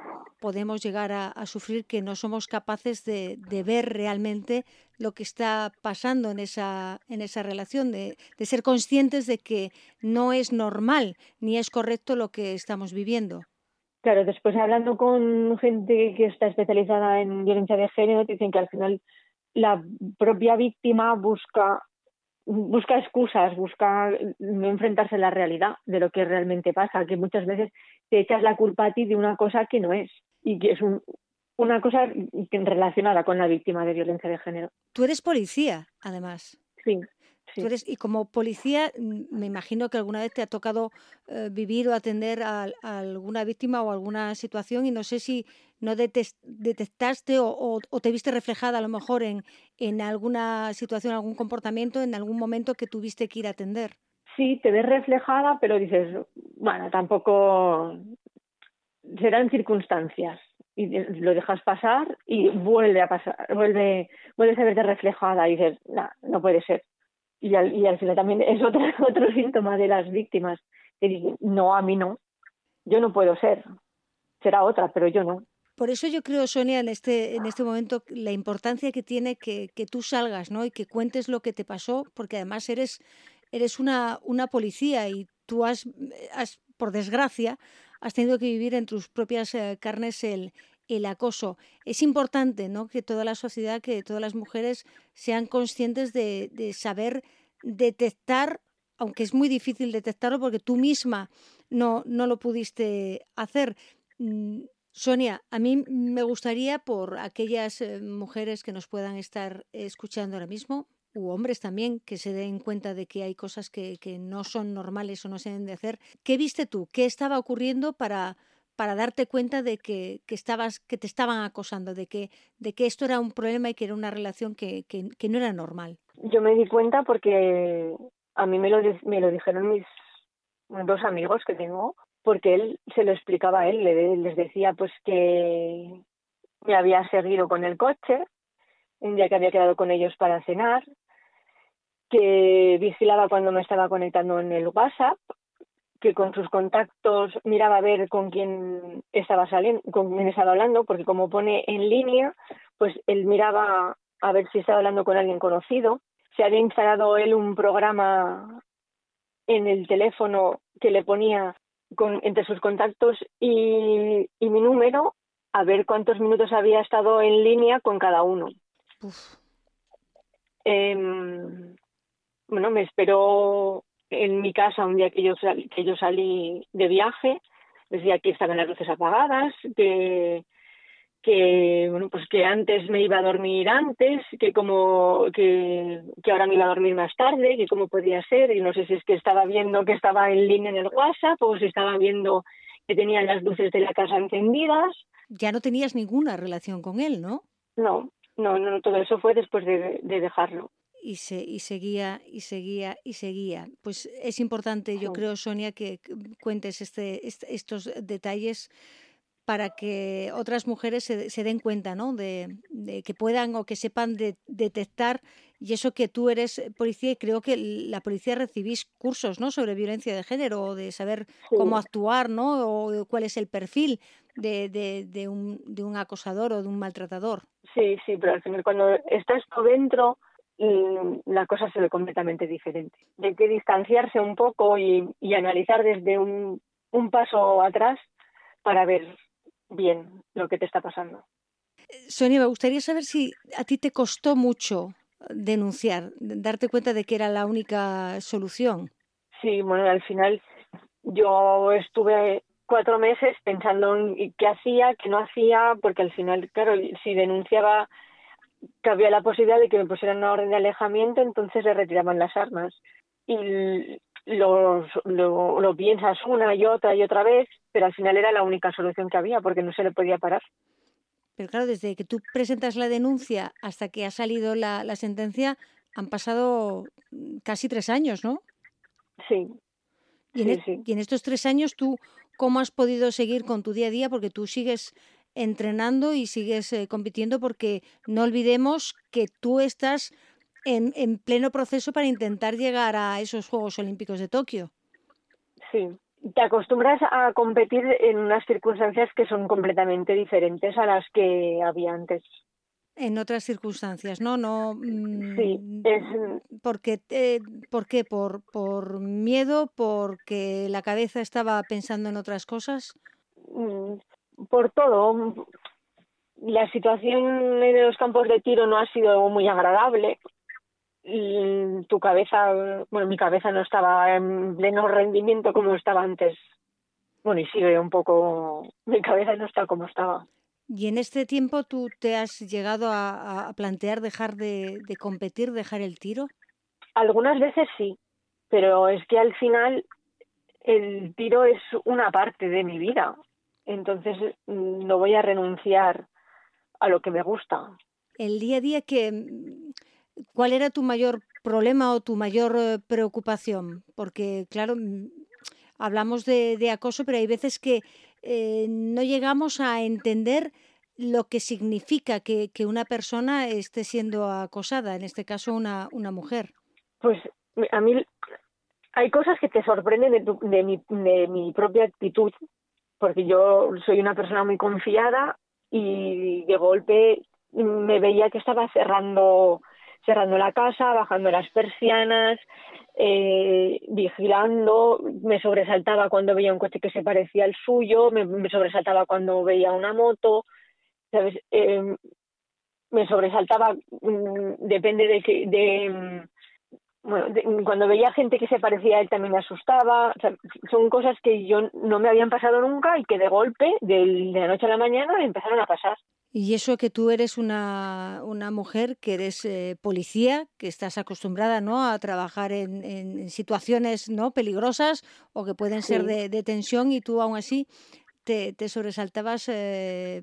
podemos llegar a, a, sufrir que no somos capaces de, de, ver realmente lo que está pasando en esa, en esa relación, de, de ser conscientes de que no es normal ni es correcto lo que estamos viviendo. Claro, después hablando con gente que está especializada en violencia de género, dicen que al final la propia víctima busca busca excusas, busca no enfrentarse a la realidad de lo que realmente pasa, que muchas veces te echas la culpa a ti de una cosa que no es y que es un, una cosa relacionada con la víctima de violencia de género. Tú eres policía, además. Sí. Sí. Tú eres, y como policía, mm, me imagino que alguna vez te ha tocado eh, vivir o atender a, a, alguna víctima o alguna situación y no sé si no detectaste o, o, o, te viste reflejada a lo mejor en, en alguna situación, algún comportamiento, en algún momento que tuviste que ir a atender. Sí, te ves reflejada, pero dices, bueno, tampoco serán circunstancias y lo dejas pasar y vuelve a pasar, vuelve, vuelves a verte reflejada y dices, no, no puede ser y al, y al final también es otro, otro síntoma de las víctimas que dicen, no, a mí no, yo no puedo ser, será otra, pero yo no. Por eso yo creo, Sonia, en este, en este momento la importancia que tiene que, que tú salgas ¿no? y que cuentes lo que te pasó, porque además eres, eres una, una policía y tú has, has, por desgracia, has tenido que vivir en tus propias eh, carnes el, el acoso. Es importante ¿no? que toda la sociedad, que todas las mujeres sean conscientes de, saber detectar, aunque es muy difícil detectarlo porque tú misma no, no lo pudiste hacer. Mm, Sonia, a mí me gustaría por aquellas eh, mujeres que nos puedan estar escuchando ahora mismo, u hombres también, que se den cuenta de que hay cosas que, que no son normales o no se deben de hacer. ¿Qué viste tú? ¿Qué estaba ocurriendo para, para darte cuenta de que, que, estabas, que te estaban acosando, de que, de que esto era un problema y que era una relación que, que, no era normal? Yo me di cuenta porque a mí me lo, me lo dijeron mis dos amigos que tengo, porque él se lo explicaba a él, le, les decía pues que me había seguido con el coche, un día que había quedado con ellos para cenar, que vigilaba cuando me estaba conectando en el WhatsApp, que con sus contactos miraba a ver con quién estaba saliendo, con quién estaba hablando, porque como pone en línea, pues él miraba a ver si estaba hablando con alguien conocido. Se había instalado él un programa en el teléfono que le ponía con, entre sus contactos y, mi número a ver cuántos minutos había estado en línea con cada uno. Em, bueno, me esperó en mi casa un día que yo, que yo salí de viaje, decía que estaban las luces apagadas, que, que bueno pues que antes me iba a dormir antes que como que, que ahora me iba a dormir más tarde que cómo podía ser y no sé si es que estaba viendo que estaba en línea en el WhatsApp o si estaba viendo que tenían las luces de la casa encendidas. Ya no tenías ninguna relación con él no no no no todo eso fue después de, de dejarlo y, se, y seguía y seguía y seguía. Pues es importante, yo creo, Sonia, que cuentes este, este estos detalles para que otras mujeres se, den cuenta, ¿no? De, que puedan o que sepan detectar y eso que tú eres policía y creo que la policía recibís cursos, ¿no? Sobre violencia de género o de saber cómo actuar, ¿no? O cuál es el perfil de, de, un, de un acosador o de un maltratador. Sí, sí, pero al final cuando estás dentro mm, la cosa se ve completamente diferente. Hay que distanciarse un poco y, y analizar desde un, un paso atrás para ver bien lo que te está pasando. Sonia, me gustaría saber si a ti te costó mucho denunciar, darte cuenta de que era la única solución. Sí, bueno, al final yo estuve cuatro meses pensando en qué hacía, qué no hacía, porque al final, claro, si denunciaba que había la posibilidad de que me pusieran una orden de alejamiento, entonces le retiraban las armas. Y lo, lo, piensas una y otra y otra vez, pero al final era la única solución que había porque no se le podía parar. Pero claro, desde que tú presentas la denuncia hasta que ha salido la, la sentencia han pasado casi tres años, ¿no? Sí. Y en, y en estos tres años tú, ¿cómo has podido seguir con tu día a día? Porque tú sigues entrenando y sigues eh, compitiendo porque no olvidemos que tú estás en, en pleno proceso para intentar llegar a esos Juegos Olímpicos de Tokio. Sí, te acostumbras a competir en unas circunstancias que son completamente diferentes a las que había antes. En otras circunstancias, ¿no? no mm, sí, es... Porque, eh, ¿Por qué? ¿Por, ¿Por miedo? ¿Porque la cabeza estaba pensando en otras cosas? Mm, por todo. La situación en los campos de tiro no ha sido muy agradable y tu cabeza, bueno, mi cabeza no estaba en pleno rendimiento como estaba antes. Bueno, y sigue un poco, mi cabeza no está como estaba. ¿Y en este tiempo tú te has llegado a, plantear dejar de, competir, dejar el tiro? Algunas veces sí, pero es que al final el tiro es una parte de mi vida. Entonces mm, no voy a renunciar a lo que me gusta. El día a día que ¿Cuál era tu mayor problema o tu mayor eh, preocupación? Porque, claro, mm, hablamos de, acoso, pero hay veces que eh, no llegamos a entender lo que significa que, una persona esté siendo acosada, en este caso una, una mujer. Pues a mí hay cosas que te sorprenden de, de, mi, de mi propia actitud, porque yo soy una persona muy confiada y de golpe me veía que estaba cerrando cerrando la casa, bajando las persianas, eh, vigilando, me sobresaltaba cuando veía un coche que se parecía al suyo, me, sobresaltaba cuando veía una moto, ¿sabes? Eh, me sobresaltaba, mm, depende de de, bueno, cuando veía gente que se parecía a él también me asustaba, son cosas que yo no me habían pasado nunca y que de golpe, de, de la noche a la mañana, me empezaron a pasar. Y eso que tú eres una, una mujer, que eres eh, policía, que estás acostumbrada ¿no? a trabajar en, en, situaciones ¿no? peligrosas o que pueden ser de, de, tensión y tú aún así te, te sobresaltabas eh,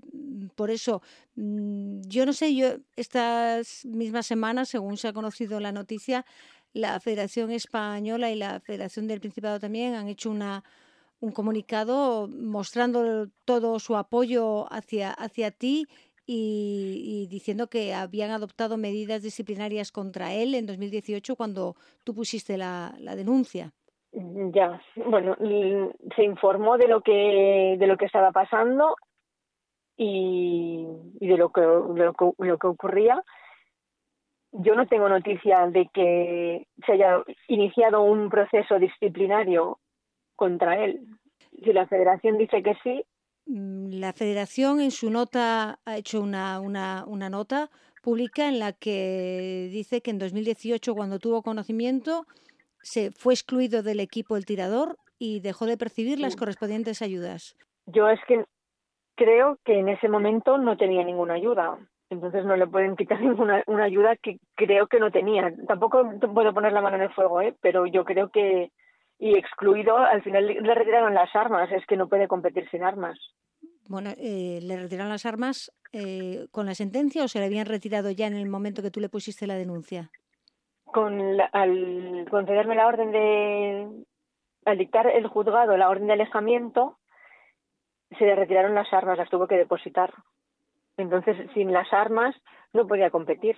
por eso. Mm, yo no sé, yo estas mismas semanas, según se ha conocido la noticia, la Federación Española y la Federación del Principado también han hecho una, un comunicado mostrando todo su apoyo hacia, hacia ti y, diciendo que habían adoptado medidas disciplinarias contra él en 2018 cuando tú pusiste la, la denuncia. Ya, bueno, se informó de lo que de lo que estaba pasando y, de lo que lo que ocurría. Yo no tengo noticia de que se haya iniciado un proceso disciplinario contra él. Si la Federación dice que sí, mm, la Federación en su nota ha hecho una, una, una nota pública en la que dice que en 2018, cuando tuvo conocimiento, se fue excluido del equipo el tirador y dejó de percibir las correspondientes ayudas. Yo es que creo que en ese momento no tenía ninguna ayuda. Entonces no le pueden quitar ninguna una ayuda que creo que no tenía. Tampoco puedo poner la mano en el fuego, ¿eh? pero yo creo que y excluido, al final le retiraron las armas. Es que no puede competir sin armas. Bueno, eh, ¿le retiraron las armas eh, con la sentencia o se le habían retirado ya en el momento que tú le pusiste la denuncia? Con al concederme la orden de. al dictar el juzgado la orden de alejamiento, se le retiraron las armas, las tuvo que depositar. Entonces, sin las armas, no podía competir.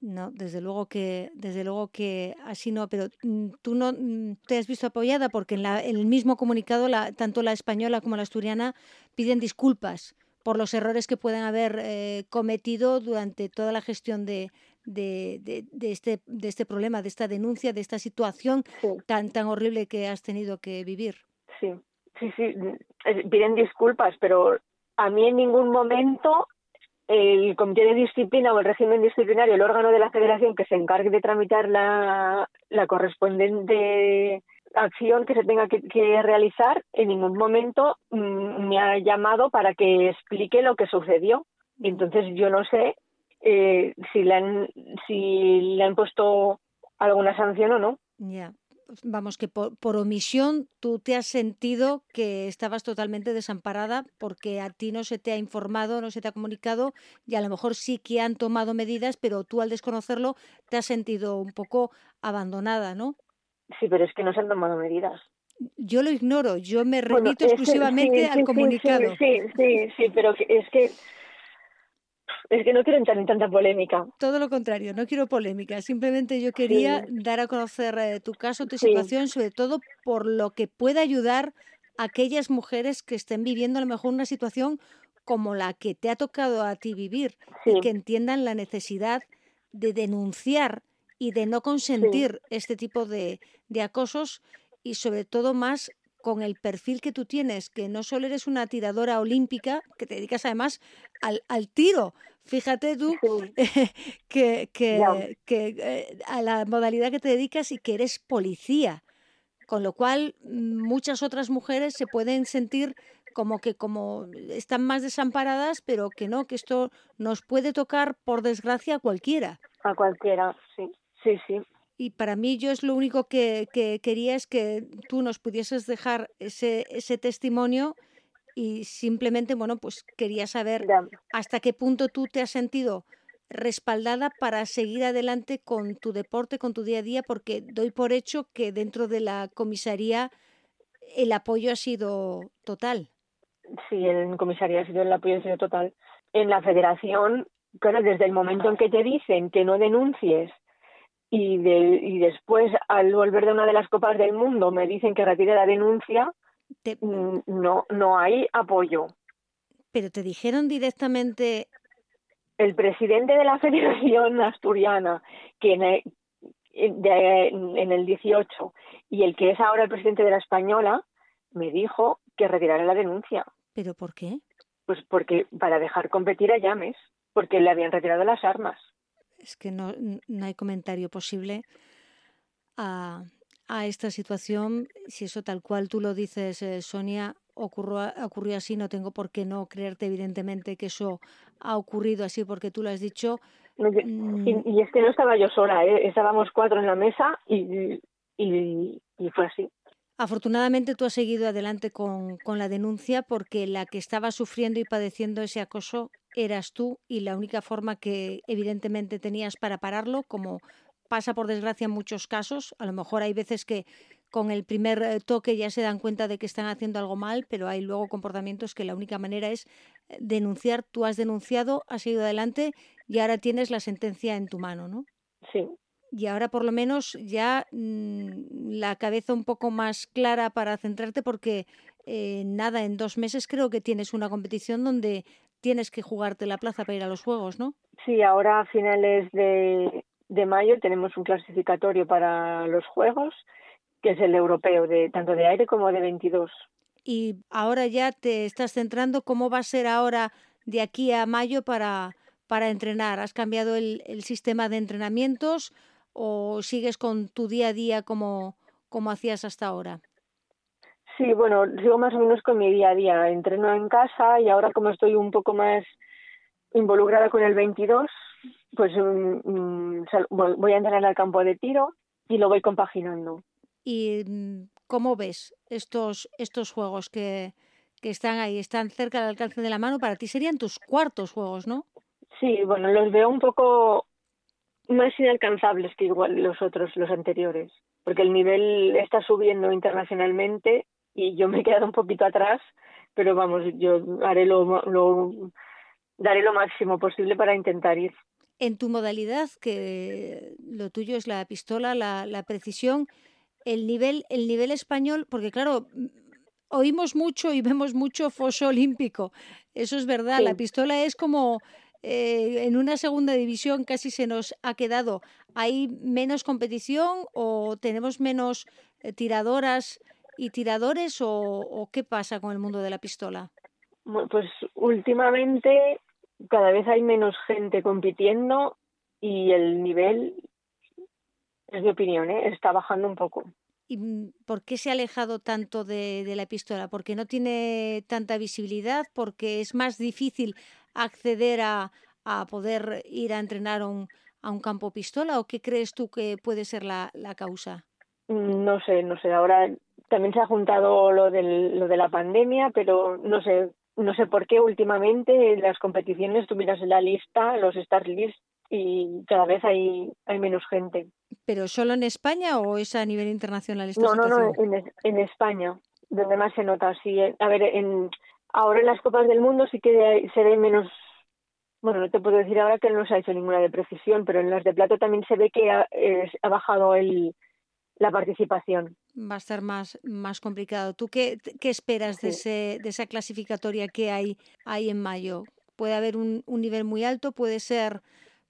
No, desde luego que, desde luego que así no, pero mm, tú no mm, te has visto apoyada porque en, la, en el mismo comunicado la, tanto la española como la asturiana piden disculpas por los errores que pueden haber eh, cometido durante toda la gestión de, de, de, este, de este problema, de esta denuncia, de esta situación tan, tan horrible que has tenido que vivir. Sí, sí, sí, mm, piden disculpas, pero a mí en ningún momento el comité de disciplina o el régimen disciplinario, el órgano de la federación que se encargue de tramitar la, correspondiente acción que se tenga que, realizar, en ningún momento mm, me ha llamado para que explique lo que sucedió. Entonces yo no sé eh, si le han puesto alguna sanción o no. Ya vamos, que por, por, omisión tú te has sentido que estabas totalmente desamparada porque a ti no se te ha informado, no se te ha comunicado y a lo mejor sí que han tomado medidas, pero tú al desconocerlo te has sentido un poco abandonada, ¿no? Sí, pero es que no se han tomado medidas. Yo lo ignoro, yo me remito exclusivamente al comunicado. Sí, sí, sí, pero es que es que no quiero entrar en tanta polémica. Todo lo contrario, no quiero polémica. Simplemente yo quería dar a conocer eh, tu caso, tu situación, sobre todo por lo que pueda ayudar a aquellas mujeres que estén viviendo a lo mejor una situación como la que te ha tocado a ti vivir y que entiendan la necesidad de denunciar y de no consentir este tipo de, de acosos y sobre todo más con el perfil que tú tienes, que no solo eres una tiradora olímpica, que te dedicas además al, al tiro. Fíjate tú que, que, que eh, a la modalidad que te dedicas y que eres policía. Con lo cual, muchas otras mujeres se pueden sentir como que como están más desamparadas, pero que no, que esto nos puede tocar, por desgracia, a cualquiera. A cualquiera, sí, sí, sí. Y para mí yo es lo único que, quería es que tú nos pudieses dejar ese, ese testimonio y simplemente, bueno, pues quería saber hasta qué punto tú te has sentido respaldada para seguir adelante con tu deporte, con tu día a día, porque doy por hecho que dentro de la comisaría el apoyo ha sido total. Sí, en comisaría ha sido el apoyo ha sido total. En la federación, claro, desde el momento en que te dicen que no denuncies y, de, y después al volver de una de las copas del mundo me dicen que retire la denuncia, mm, no, no hay apoyo. Pero te dijeron directamente... El presidente de la Federación Asturiana, que en el, en el 18, y el que es ahora el presidente de la Española, me dijo que retirara la denuncia. ¿Pero por qué? Pues porque para dejar competir a Llames, porque le habían retirado las armas es que no, no hay comentario posible a, a, esta situación. Si eso tal cual tú lo dices, eh, Sonia, ocurrió, ocurrió así, no tengo por qué no creerte evidentemente que eso ha ocurrido así porque tú lo has dicho. Mm. Y, es que no estaba yo sola, ¿eh? estábamos cuatro en la mesa y, y, y fue así. Afortunadamente tú has seguido adelante con, con, la denuncia porque la que estaba sufriendo y padeciendo ese acoso eras tú y la única forma que evidentemente tenías para pararlo, como pasa por desgracia en muchos casos, a lo mejor hay veces que con el primer eh, toque ya se dan cuenta de que están haciendo algo mal, pero hay luego comportamientos que la única manera es eh, denunciar. Tú has denunciado, has seguido adelante y ahora tienes la sentencia en tu mano, ¿no? Sí, y ahora por lo menos ya mm, la cabeza un poco más clara para centrarte porque eh, nada, en dos meses creo que tienes una competición donde tienes que jugarte la plaza para ir a los Juegos, ¿no? Sí, ahora a finales de, de mayo tenemos un clasificatorio para los Juegos, que es el europeo, de tanto de aire como de 22. Y ahora ya te estás centrando, ¿cómo va a ser ahora de aquí a mayo para, para entrenar? ¿Has cambiado el, el sistema de entrenamientos o sigues con tu día a día como, como hacías hasta ahora? Sí, bueno, sigo más o menos con mi día a día. Entreno en casa y ahora como estoy un poco más involucrada con el 22, pues mm, voy a entrenar al campo de tiro y lo voy compaginando. ¿Y mm, cómo ves estos, estos juegos que, que están ahí, están cerca del alcance de la mano? Para ti serían tus cuartos juegos, ¿no? Sí, bueno, los veo un poco más inalcanzables que igual los otros, los anteriores, porque el nivel está subiendo internacionalmente y yo me he quedado un poquito atrás, pero vamos, yo haré lo, lo daré lo máximo posible para intentar ir. En tu modalidad, que lo tuyo es la pistola, la, la precisión, el nivel, el nivel español, porque claro, oímos mucho y vemos mucho foso olímpico. Eso es verdad, la pistola es como eh, en una segunda división casi se nos ha quedado. ¿Hay menos competición o tenemos menos eh, tiradoras y tiradores o, qué pasa con el mundo de la pistola? Pues últimamente cada vez hay menos gente compitiendo y el nivel, es mi opinión, ¿eh? está bajando un poco. ¿Y por qué se ha alejado tanto de, de, la pistola? ¿Porque no tiene tanta visibilidad? ¿Porque es más difícil acceder a, a poder ir a entrenar a un, a un campo pistola? ¿O qué crees tú que puede ser la, la causa? Mm, no sé, no sé. Ahora también se ha juntado lo, del, lo de la pandemia, pero no sé, no sé por qué últimamente las competiciones tuvieras en la lista, los start list, y cada vez hay, hay menos gente. ¿Pero solo en España o es a nivel internacional esta no, No, no, en, en España, donde más se nota. Sí, a ver, en, ahora en las Copas del Mundo sí que se ve menos bueno, no te puedo decir ahora que no se ha hecho ninguna de precisión, pero en las de plato también se ve que ha, ha bajado el, la participación. Va a estar más, más complicado. ¿Tú qué, qué esperas de, ese, de esa clasificatoria que hay, hay en mayo? ¿Puede haber un, un nivel muy alto? ¿Puede ser,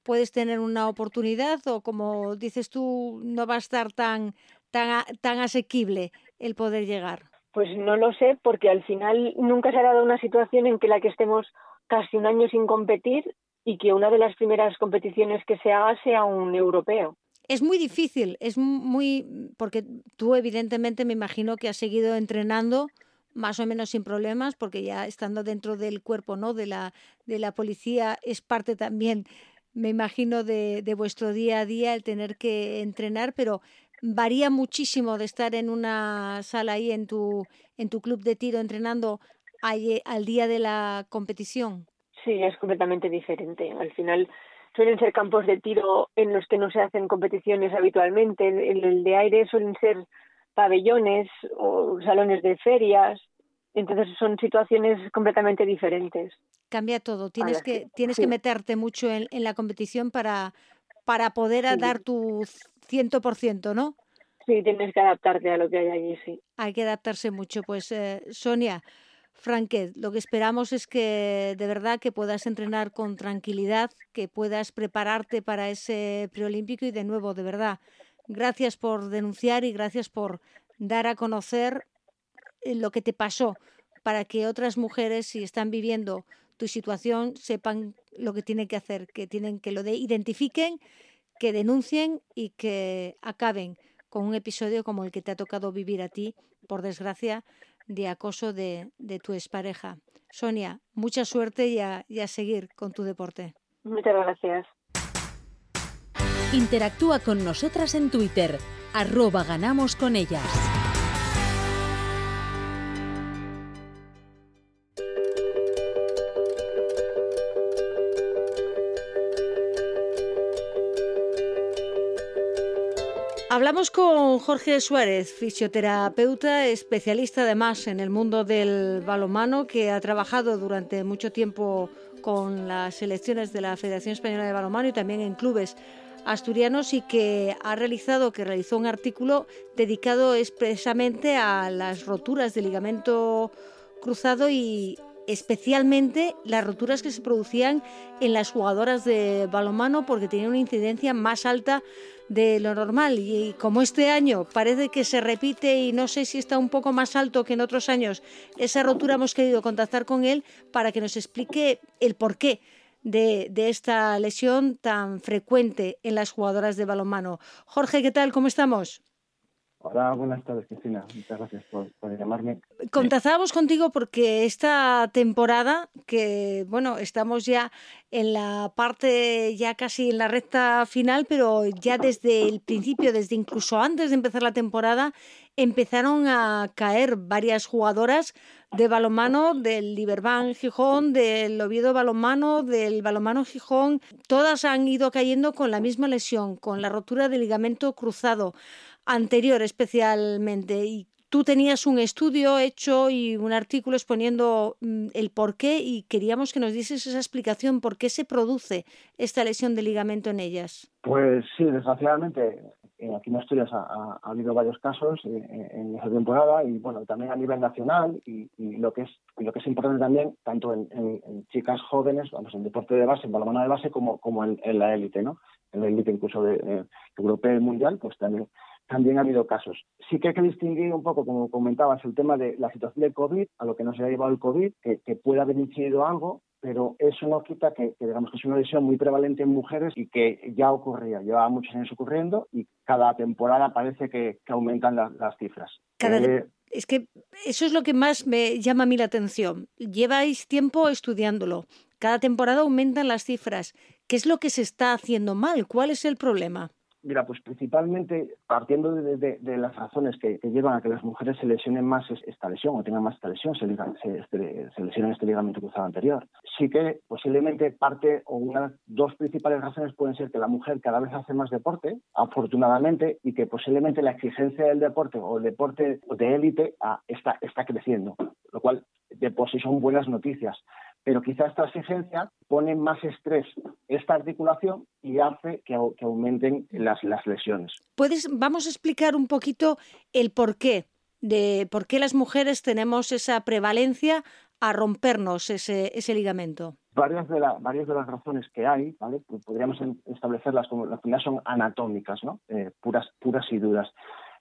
puedes tener una oportunidad? ¿O como dices tú, no va a estar tan, tan, tan asequible el poder llegar? Pues no lo sé, porque al final nunca se ha dado una situación en que la que estemos casi un año sin competir y que una de las primeras competiciones que se haga sea un europeo. Es muy difícil, es muy porque tú evidentemente me imagino que has seguido entrenando más o menos sin problemas porque ya estando dentro del cuerpo, ¿no? de la de la policía es parte también me imagino de, de vuestro día a día el tener que entrenar, pero varía muchísimo de estar en una sala ahí en tu en tu club de tiro entrenando al día de la competición? Sí, es completamente diferente. Al final suelen ser campos de tiro en los que no se hacen competiciones habitualmente. En el de aire suelen ser pabellones o salones de ferias. Entonces son situaciones completamente diferentes. Cambia todo. Tienes que tienes que meterte mucho en, en, la competición para para poder dar tu ciento por ciento, ¿no? Sí, tienes que adaptarte a lo que hay allí, sí. Hay que adaptarse mucho. Pues eh, Sonia, Franquet, lo que esperamos es que de verdad que puedas entrenar con tranquilidad, que puedas prepararte para ese preolímpico y de nuevo, de verdad, gracias por denunciar y gracias por dar a conocer eh, lo que te pasó para que otras mujeres, si están viviendo tu situación, sepan lo que tienen que hacer, que tienen que lo de identifiquen, que denuncien y que acaben con un episodio como el que te ha tocado vivir a ti, por desgracia, de acoso de, de tu expareja. Sonia, mucha suerte y a, y a seguir con tu deporte. Muchas gracias. Interactúa con nosotras en Twitter, arroba ganamos con ellas. Hablamos con Jorge Suárez, fisioterapeuta, especialista además en el mundo del balonmano, que ha trabajado durante mucho tiempo con las selecciones de la Federación Española de Balonmano y también en clubes asturianos y que ha realizado, que realizó un artículo dedicado expresamente a las roturas de ligamento cruzado y especialmente las roturas que se producían en las jugadoras de balonmano porque tenían una incidencia más alta de lo normal y como este año parece que se repite y no sé si está un poco más alto que en otros años esa rotura hemos querido contactar con él para que nos explique el porqué de, de esta lesión tan frecuente en las jugadoras de balonmano. Jorge, ¿qué tal? ¿Cómo estamos? Hola, buenas tardes, Cristina. Muchas gracias por, llamarme. Contactábamos contigo porque esta temporada, que bueno, estamos ya en la parte, ya casi en la recta final, pero ya desde el principio, desde incluso antes de empezar la temporada, empezaron a caer varias jugadoras de balonmano del Liberban Gijón, del Oviedo Balonmano, del Balonmano Gijón. Todas han ido cayendo con la misma lesión, con la rotura del ligamento cruzado anterior especialmente. Y tú tenías un estudio hecho y un artículo exponiendo mm, el por qué y queríamos que nos dieses esa explicación, por qué se produce esta lesión de ligamento en ellas. Pues sí, desgraciadamente eh, aquí en Asturias ha, habido varios casos eh, eh, en esa temporada y bueno también a nivel nacional y, lo que es lo que es importante también tanto en, chicas jóvenes vamos en deporte de base en balonmano de base como como en, la élite no en la élite incluso de, europea y mundial pues también también ha habido casos. Sí que hay que distinguir un poco, como comentabas, el tema de la situación del COVID, a lo que nos ha llevado el COVID, que, que puede haber incidido algo, pero eso no quita que, digamos que es una lesión muy prevalente en mujeres y que ya ocurría, llevaba muchos años ocurriendo y cada temporada parece que, aumentan las cifras. Eh, es que eso es lo que más me llama a mí la atención. Lleváis tiempo estudiándolo. Cada temporada aumentan las cifras. ¿Qué es lo que se está haciendo mal? ¿Cuál es el problema? Mira, pues principalmente partiendo de, las razones que, llevan a que las mujeres se lesionen más esta lesión o tengan más esta lesión, se, este, se, lesionan este ligamento cruzado anterior. Sí que posiblemente parte o unas dos principales razones pueden ser que la mujer cada vez hace más deporte, afortunadamente, y que posiblemente la exigencia del deporte o el deporte de élite ah, está, está creciendo, lo cual de por sí son buenas noticias pero quizá esta exigencia pone más estrés esta articulación y hace que, aumenten las, lesiones. ¿Puedes, vamos a explicar un poquito el porqué de por qué las mujeres tenemos esa prevalencia a rompernos ese, ligamento. Varias de, varias de las razones que hay, ¿vale? Pues podríamos establecerlas como las primeras son anatómicas, ¿no? Eh, puras, puras y duras.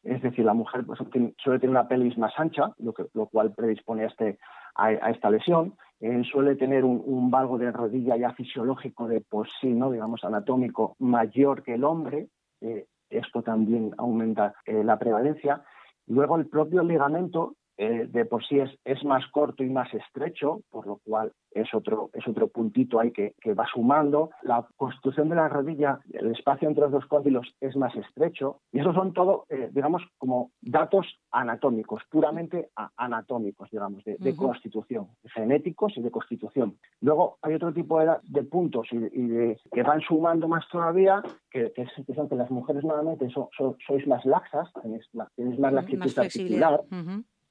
Es decir, la mujer pues, suele tener una pelvis más ancha, lo, que, lo cual predispone a, este, a, esta lesión. Eh, suele tener un, valgo de rodilla ya fisiológico de por sí, ¿no? digamos, anatómico mayor que el hombre. Eh, esto también aumenta eh, la prevalencia. Luego, el propio ligamento eh, de por sí es, es, más corto y más estrecho, por lo cual es otro, es otro puntito ahí que, que, va sumando. La construcción de la rodilla, el espacio entre los dos cóndilos es más estrecho. Y esos son todo, eh, digamos, como datos anatómicos, puramente anatómicos, digamos, de, constitución, genéticos y de constitución. Luego hay otro tipo de, de puntos y, de, que van sumando más todavía, que, que, son que las mujeres normalmente sois más laxas, tenéis, más, más laxitud articular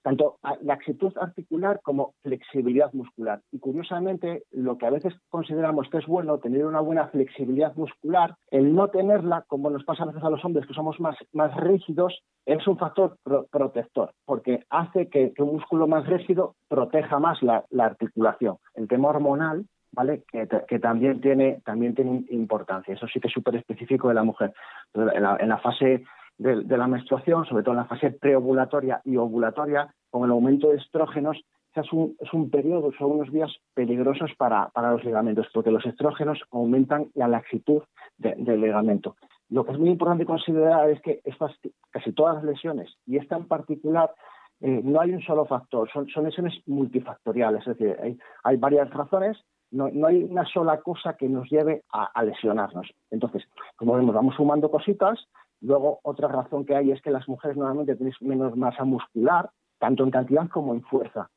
tanto laxitud articular como flexibilidad muscular. Y curiosamente, lo que a veces consideramos que es bueno, tener una buena flexibilidad muscular, el no tenerla, como nos pasa a veces a los hombres que somos más, más rígidos, es un factor protector, porque hace que, un músculo más rígido proteja más la, articulación. El tema hormonal ¿vale? Que, también tiene también tiene importancia. Eso sí que es súper específico de la mujer. La, en la fase de, la menstruación, sobre todo en la fase preovulatoria y ovulatoria, con el aumento de estrógenos, es un, es un periodo, son unos días peligrosos para, los ligamentos, porque los estrógenos aumentan la laxitud del ligamento. Lo que es muy importante considerar es que estas, casi todas las lesiones, y esta en particular, eh, no hay un solo factor, son, lesiones multifactoriales, es decir, hay, varias razones, no, hay una sola cosa que nos lleve a, a, lesionarnos. Entonces, como vemos, vamos sumando cositas Luego, otra razón que hay es que las mujeres normalmente tienen menos masa muscular, tanto en cantidad como en fuerza.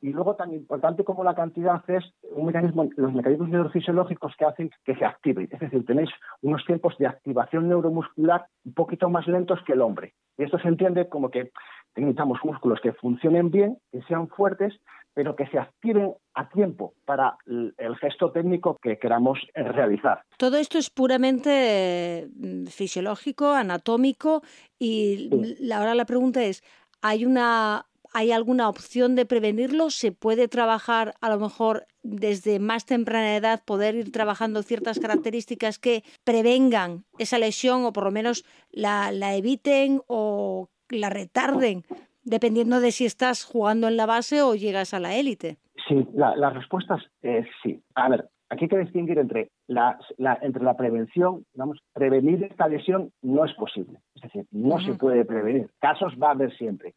Y luego, tan importante como la cantidad es un mecanismo, los mecanismos neurofisiológicos que hacen que se active. Es decir, tenéis unos tiempos de activación neuromuscular un poquito más lentos que el hombre. Y esto se entiende como que necesitamos músculos que funcionen bien, que sean fuertes, pero que se activen a tiempo para el gesto técnico que queramos realizar. Todo esto es puramente mm, fisiológico, anatómico y ahora la pregunta es, ¿hay una ¿Hay alguna opción de prevenirlo? ¿Se puede trabajar a lo mejor desde más temprana edad, poder ir trabajando ciertas características que prevengan esa lesión o por lo menos la, la eviten o la retarden, dependiendo de si estás jugando en la base o llegas a la élite? Sí, la, respuesta es sí. A ver, aquí hay que distinguir entre la, entre la prevención, vamos, prevenir esta lesión no es posible. Es decir, no se puede prevenir. Casos va a haber siempre.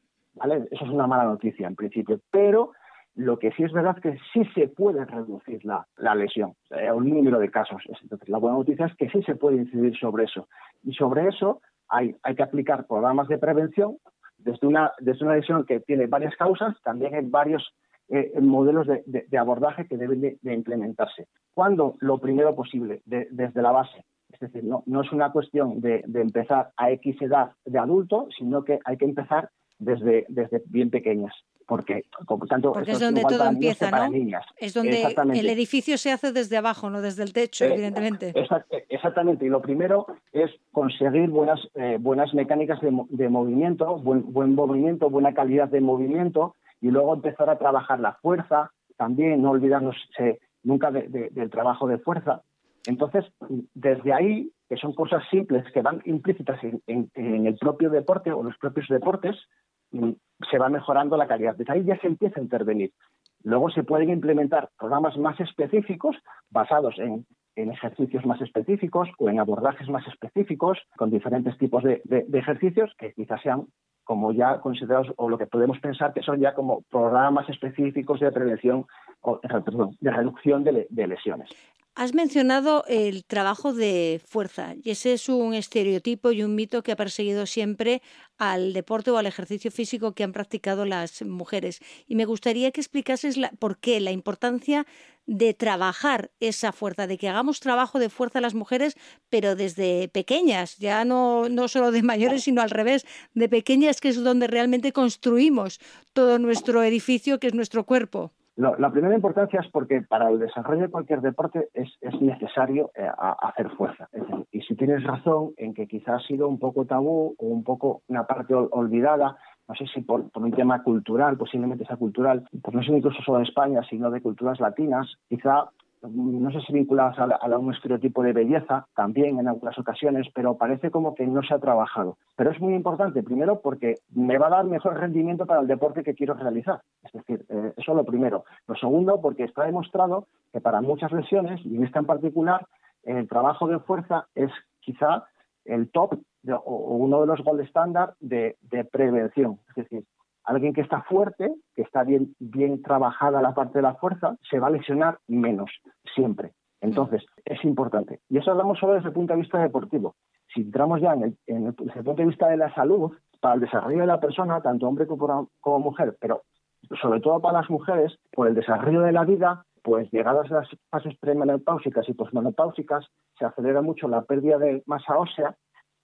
Eso es una mala noticia en principio, pero lo que sí es verdad es que sí se puede reducir la, lesión, un número de casos. Entonces, la buena noticia es que sí se puede incidir sobre eso. Y sobre eso hay, hay que aplicar programas de prevención desde una, desde una lesión que tiene varias causas, también hay varios eh, modelos de, abordaje que deben de, implementarse. ¿Cuándo? Lo primero posible, desde la base. Es decir, no, no es una cuestión de, empezar a X edad de adulto, sino que hay que empezar desde, desde bien pequeñas. Porque, tanto, es donde todo empieza, ¿no? Es donde el edificio se hace desde abajo, no desde el techo, eh, evidentemente. exactamente. Y lo primero es conseguir buenas, eh, buenas mecánicas de, movimiento, buen, buen movimiento, buena calidad de movimiento, y luego empezar a trabajar la fuerza, también no olvidarnos eh, nunca del trabajo de fuerza. Entonces, desde ahí, que son cosas simples que van implícitas en el propio deporte o los propios deportes, se va mejorando la calidad. Desde ahí ya se empieza a intervenir. Luego se pueden implementar programas más específicos basados en, ejercicios más específicos o en abordajes más específicos con diferentes tipos de, ejercicios que quizás sean como ya considerados o lo que podemos pensar que son ya como programas específicos de prevención o de reducción de lesiones. Has mencionado el trabajo de fuerza y ese es un estereotipo y un mito que ha perseguido siempre al deporte o al ejercicio físico que han practicado las mujeres. Y me gustaría que explicases por qué, la importancia de trabajar esa fuerza, de que hagamos trabajo de fuerza las mujeres, pero desde pequeñas, ya no, no solo de mayores, sino al revés, de pequeñas, que es donde realmente construimos todo nuestro edificio, que es nuestro cuerpo la primera importancia es porque para el desarrollo de cualquier deporte es, necesario eh, hacer fuerza. y si tienes razón en que quizás ha sido un poco tabú o un poco una parte olvidada, no sé si por, un tema cultural, posiblemente sea cultural, pues no sé incluso solo de España, sino de culturas latinas, quizá no sé si vinculadas a, un estereotipo de belleza, también en algunas ocasiones, pero parece como que no se ha trabajado. Pero es muy importante, primero, porque me va a dar mejor rendimiento para el deporte que quiero realizar. Es decir, eh, eso es lo primero. Lo segundo, porque está demostrado que para muchas lesiones, y en esta en particular, el trabajo de fuerza es quizá el top o uno de los gold estándar de, de prevención. Es decir, Alguien que está fuerte, que está bien, bien trabajada la parte de la fuerza, se va a lesionar menos, siempre. Entonces, es importante. Y eso hablamos solo desde el punto de vista deportivo. Si entramos ya en el, desde el punto de vista de la salud, para el desarrollo de la persona, tanto hombre como, como mujer, pero sobre todo para las mujeres, por el desarrollo de la vida, pues llegadas a las fases premenopáusicas y posmenopáusicas, se acelera mucho la pérdida de masa ósea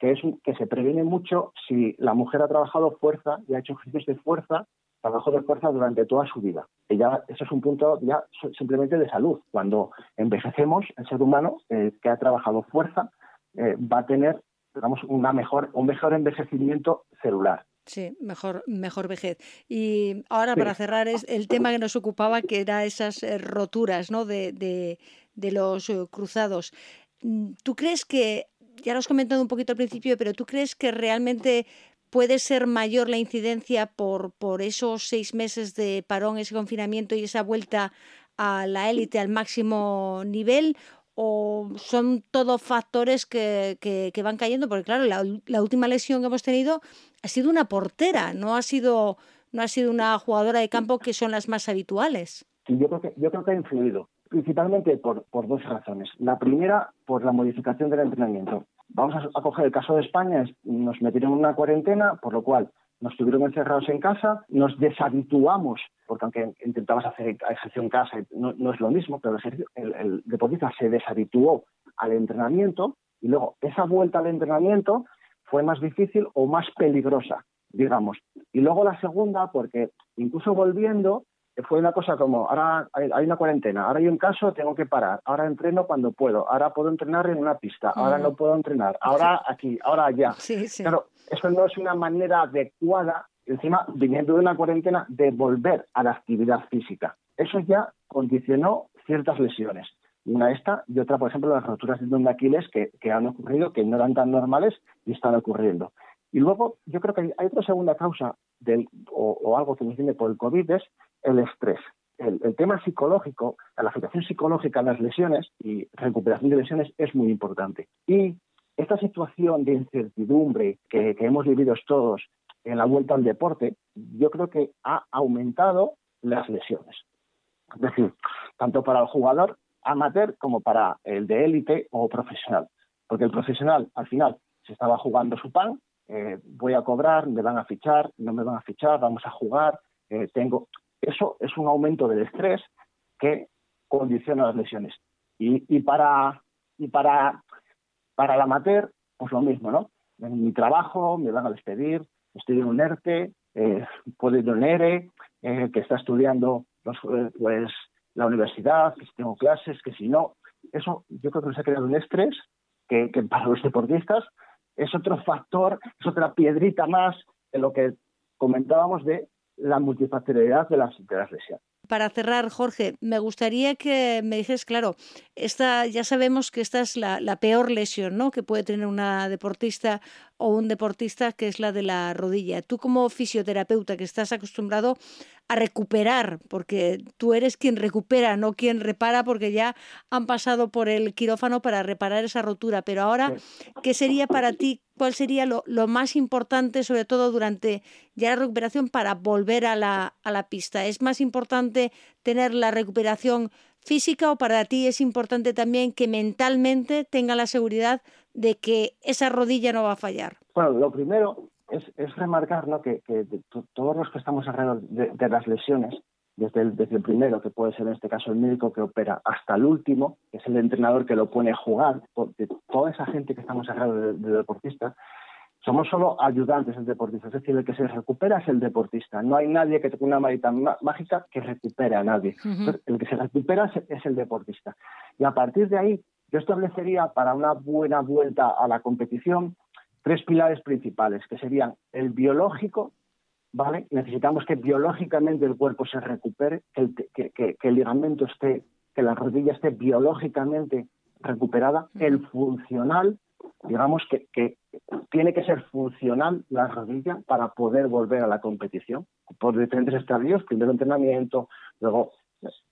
que es que se previene mucho si la mujer ha trabajado fuerza y ha hecho ejercicios de fuerza, trabajo de fuerza durante toda su vida. Y ya eso es un punto ya simplemente de salud. Cuando envejecemos, el ser humano eh, que ha trabajado fuerza eh, va a tener digamos, una mejor, un mejor envejecimiento celular. Sí, mejor, mejor vejez. Y ahora para cerrar es el tema que nos ocupaba, que era esas eh, roturas ¿no? de, de, de los cruzados. Mm, ¿Tú crees que ya lo has comentado un poquito al principio, pero ¿tú crees que realmente puede ser mayor la incidencia por, por esos seis meses de parón, ese confinamiento y esa vuelta a la élite al máximo nivel? ¿O son todos factores que, que, van cayendo? Porque claro, la, la, última lesión que hemos tenido ha sido una portera, no ha sido, no ha sido una jugadora de campo que son las más habituales. yo creo que, yo creo que ha influido principalmente por, dos razones. La primera, por la modificación del entrenamiento. Vamos a, coger el caso de España, nos metieron en una cuarentena, por lo cual nos tuvieron encerrados en casa, nos deshabituamos, porque aunque intentabas hacer ejercicio en casa, no, es lo mismo, pero el, el, deportista se deshabituó al entrenamiento y luego esa vuelta al entrenamiento fue más difícil o más peligrosa. digamos. Y luego la segunda, porque incluso volviendo, fue una cosa como, ahora hay, una cuarentena, ahora hay un caso, tengo que parar, ahora entreno cuando puedo, ahora puedo entrenar en una pista, ahora no puedo entrenar, ahora aquí, ahora allá. Claro, eso no es una manera adecuada, encima viniendo de una cuarentena, de volver a la actividad física. Eso ya condicionó ciertas lesiones. Una esta y otra, por ejemplo, las roturas de Aquiles que, que han ocurrido, que no eran tan normales y están ocurriendo. Y luego, yo creo que hay, otra segunda causa del, o, algo que nos viene por el COVID, es el estrés. El, tema psicológico, la afectación psicológica en las lesiones y recuperación de lesiones es muy importante. Y esta situación de incertidumbre que, que hemos vivido todos en la vuelta al deporte, yo creo que ha aumentado las lesiones. Es decir, tanto para el jugador amateur como para el de élite o profesional. Porque el profesional, al final, se estaba jugando su pan, eh, voy a cobrar, me van a fichar, no me van a fichar, vamos a jugar, eh, tengo... Eso es un aumento del estrés que condiciona las lesiones. Y, para, y para, para el amateur, pues lo mismo, ¿no? En mi trabajo me van a despedir, estoy en un ERTE, eh, puedo ir un ERE, eh, que está estudiando pues la universidad, que si tengo clases, que si no. Eso yo creo que se ha creado un estrés que, para los deportistas es otro factor, es otra piedrita más en lo que comentábamos de la multifactorialidad de las, de lesiones. Para cerrar, Jorge, me gustaría que me dijes, claro, esta, ya sabemos que esta es la, la, peor lesión ¿no? que puede tener una deportista o un deportista, que es la de la rodilla. Tú como fisioterapeuta que estás acostumbrado a recuperar, porque tú eres quien recupera, no quien repara, porque ya han pasado por el quirófano para reparar esa rotura. Pero ahora, ¿qué sería para ti? ¿Cuál sería lo, más importante, sobre todo durante ya la recuperación, para volver a la, a la pista? ¿Es más importante tener la recuperación física o para ti es importante también que mentalmente tenga la seguridad de que esa rodilla no va a fallar? Bueno, lo primero es, remarcar que, todos los que estamos alrededor de, las lesiones, desde el, desde el, primero, que puede ser en este caso el médico que opera, hasta el último, que es el entrenador que lo pone a jugar, de toda esa gente que estamos alrededor de, deportistas, somos solo ayudantes del deportista, es decir, el que se recupera es el deportista. No hay nadie que tenga una varita mágica que recupere a nadie. el que se recupera es, el deportista. Y a partir de ahí, yo establecería para una buena vuelta a la competición tres pilares principales, que serían el biológico, ¿vale? Necesitamos que biológicamente el cuerpo se recupere, que el, ligamento esté, que la rodilla esté biológicamente recuperada, el funcional, digamos que, tiene que ser funcional la rodilla para poder volver a la competición, por diferentes estadios, primero entrenamiento, luego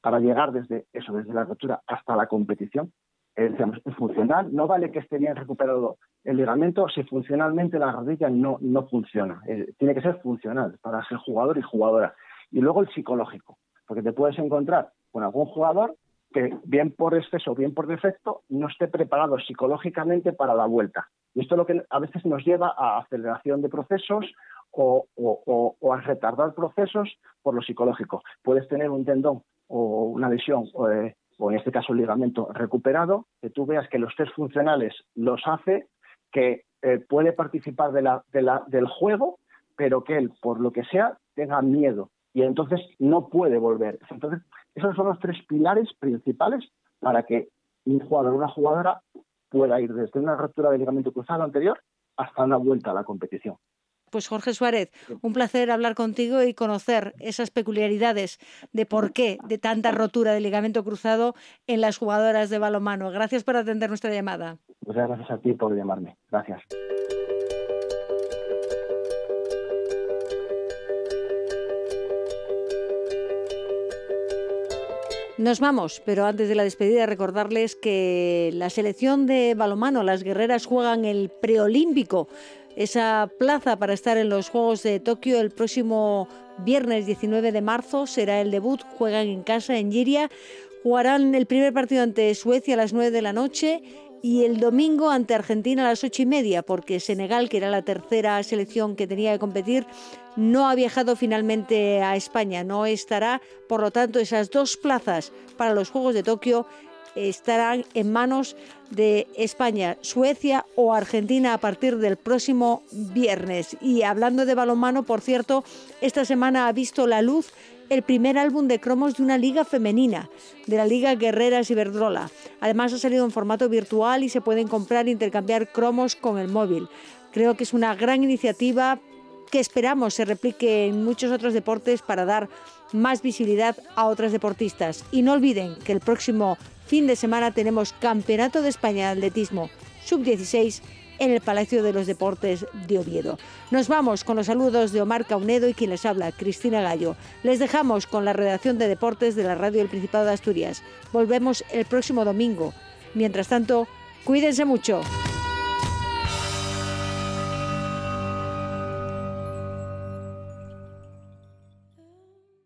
para llegar desde eso, desde la rotura hasta la competición, es funcional, no vale que esté bien recuperado el ligamento si funcionalmente la rodilla no, no funciona. Eh, tiene que ser funcional para ser jugador y jugadora. Y luego el psicológico, porque te puedes encontrar con algún jugador que bien por exceso, bien por defecto, no esté preparado psicológicamente para la vuelta. Y esto es lo que a veces nos lleva a aceleración de procesos o, o, a retardar procesos por lo psicológico. Puedes tener un tendón o una lesión eh, o en este caso el ligamento recuperado, que tú veas que los test funcionales los hace, que eh, puede participar del juego, pero que él, por lo que sea, tenga miedo y entonces no puede volver. Entonces, esos son los tres pilares principales para que un jugador una jugadora pueda ir desde una ruptura del ligamento cruzado anterior hasta una vuelta a la competición. Pues Jorge Suárez, un placer hablar contigo y conocer esas peculiaridades de por qué de tanta rotura de ligamento cruzado en las jugadoras de balonmano. Gracias por atender nuestra llamada. Muchas gracias a ti por llamarme. Gracias. Nos vamos, pero antes de la despedida recordarles que la selección de balonmano, las guerreras juegan el preolímpico esa plaza para estar en los Juegos de Tokio el próximo viernes 19 de marzo. Será el debut, juegan en casa en Giria. Jugarán el primer partido ante Suecia a las 9 de la noche y el domingo ante Argentina a las ocho y media, porque Senegal, que era la tercera selección que tenía que competir, no ha viajado finalmente a España, no estará, por lo tanto, esas dos plazas para los Juegos de Tokio estarán en manos de España, Suecia o Argentina a partir del próximo viernes. Y hablando de balonmano, por cierto, esta semana ha visto la luz el primer álbum de cromos de una liga femenina, de la Liga Guerreras Iberdrola. Además ha salido en formato virtual y se pueden comprar e intercambiar cromos con el móvil. Creo que es una gran iniciativa que esperamos se replique en muchos otros deportes para dar más visibilidad a otras deportistas. Y no olviden que el próximo fin de semana tenemos Campeonato de España de Atletismo Sub-16 en el Palacio de los Deportes de Oviedo. Nos vamos con los saludos de Omar Caunedo y quien les habla, Cristina Gallo. Les dejamos con la redacción de deportes de la Radio del Principado de Asturias. Volvemos el próximo domingo. Mientras tanto, cuídense mucho.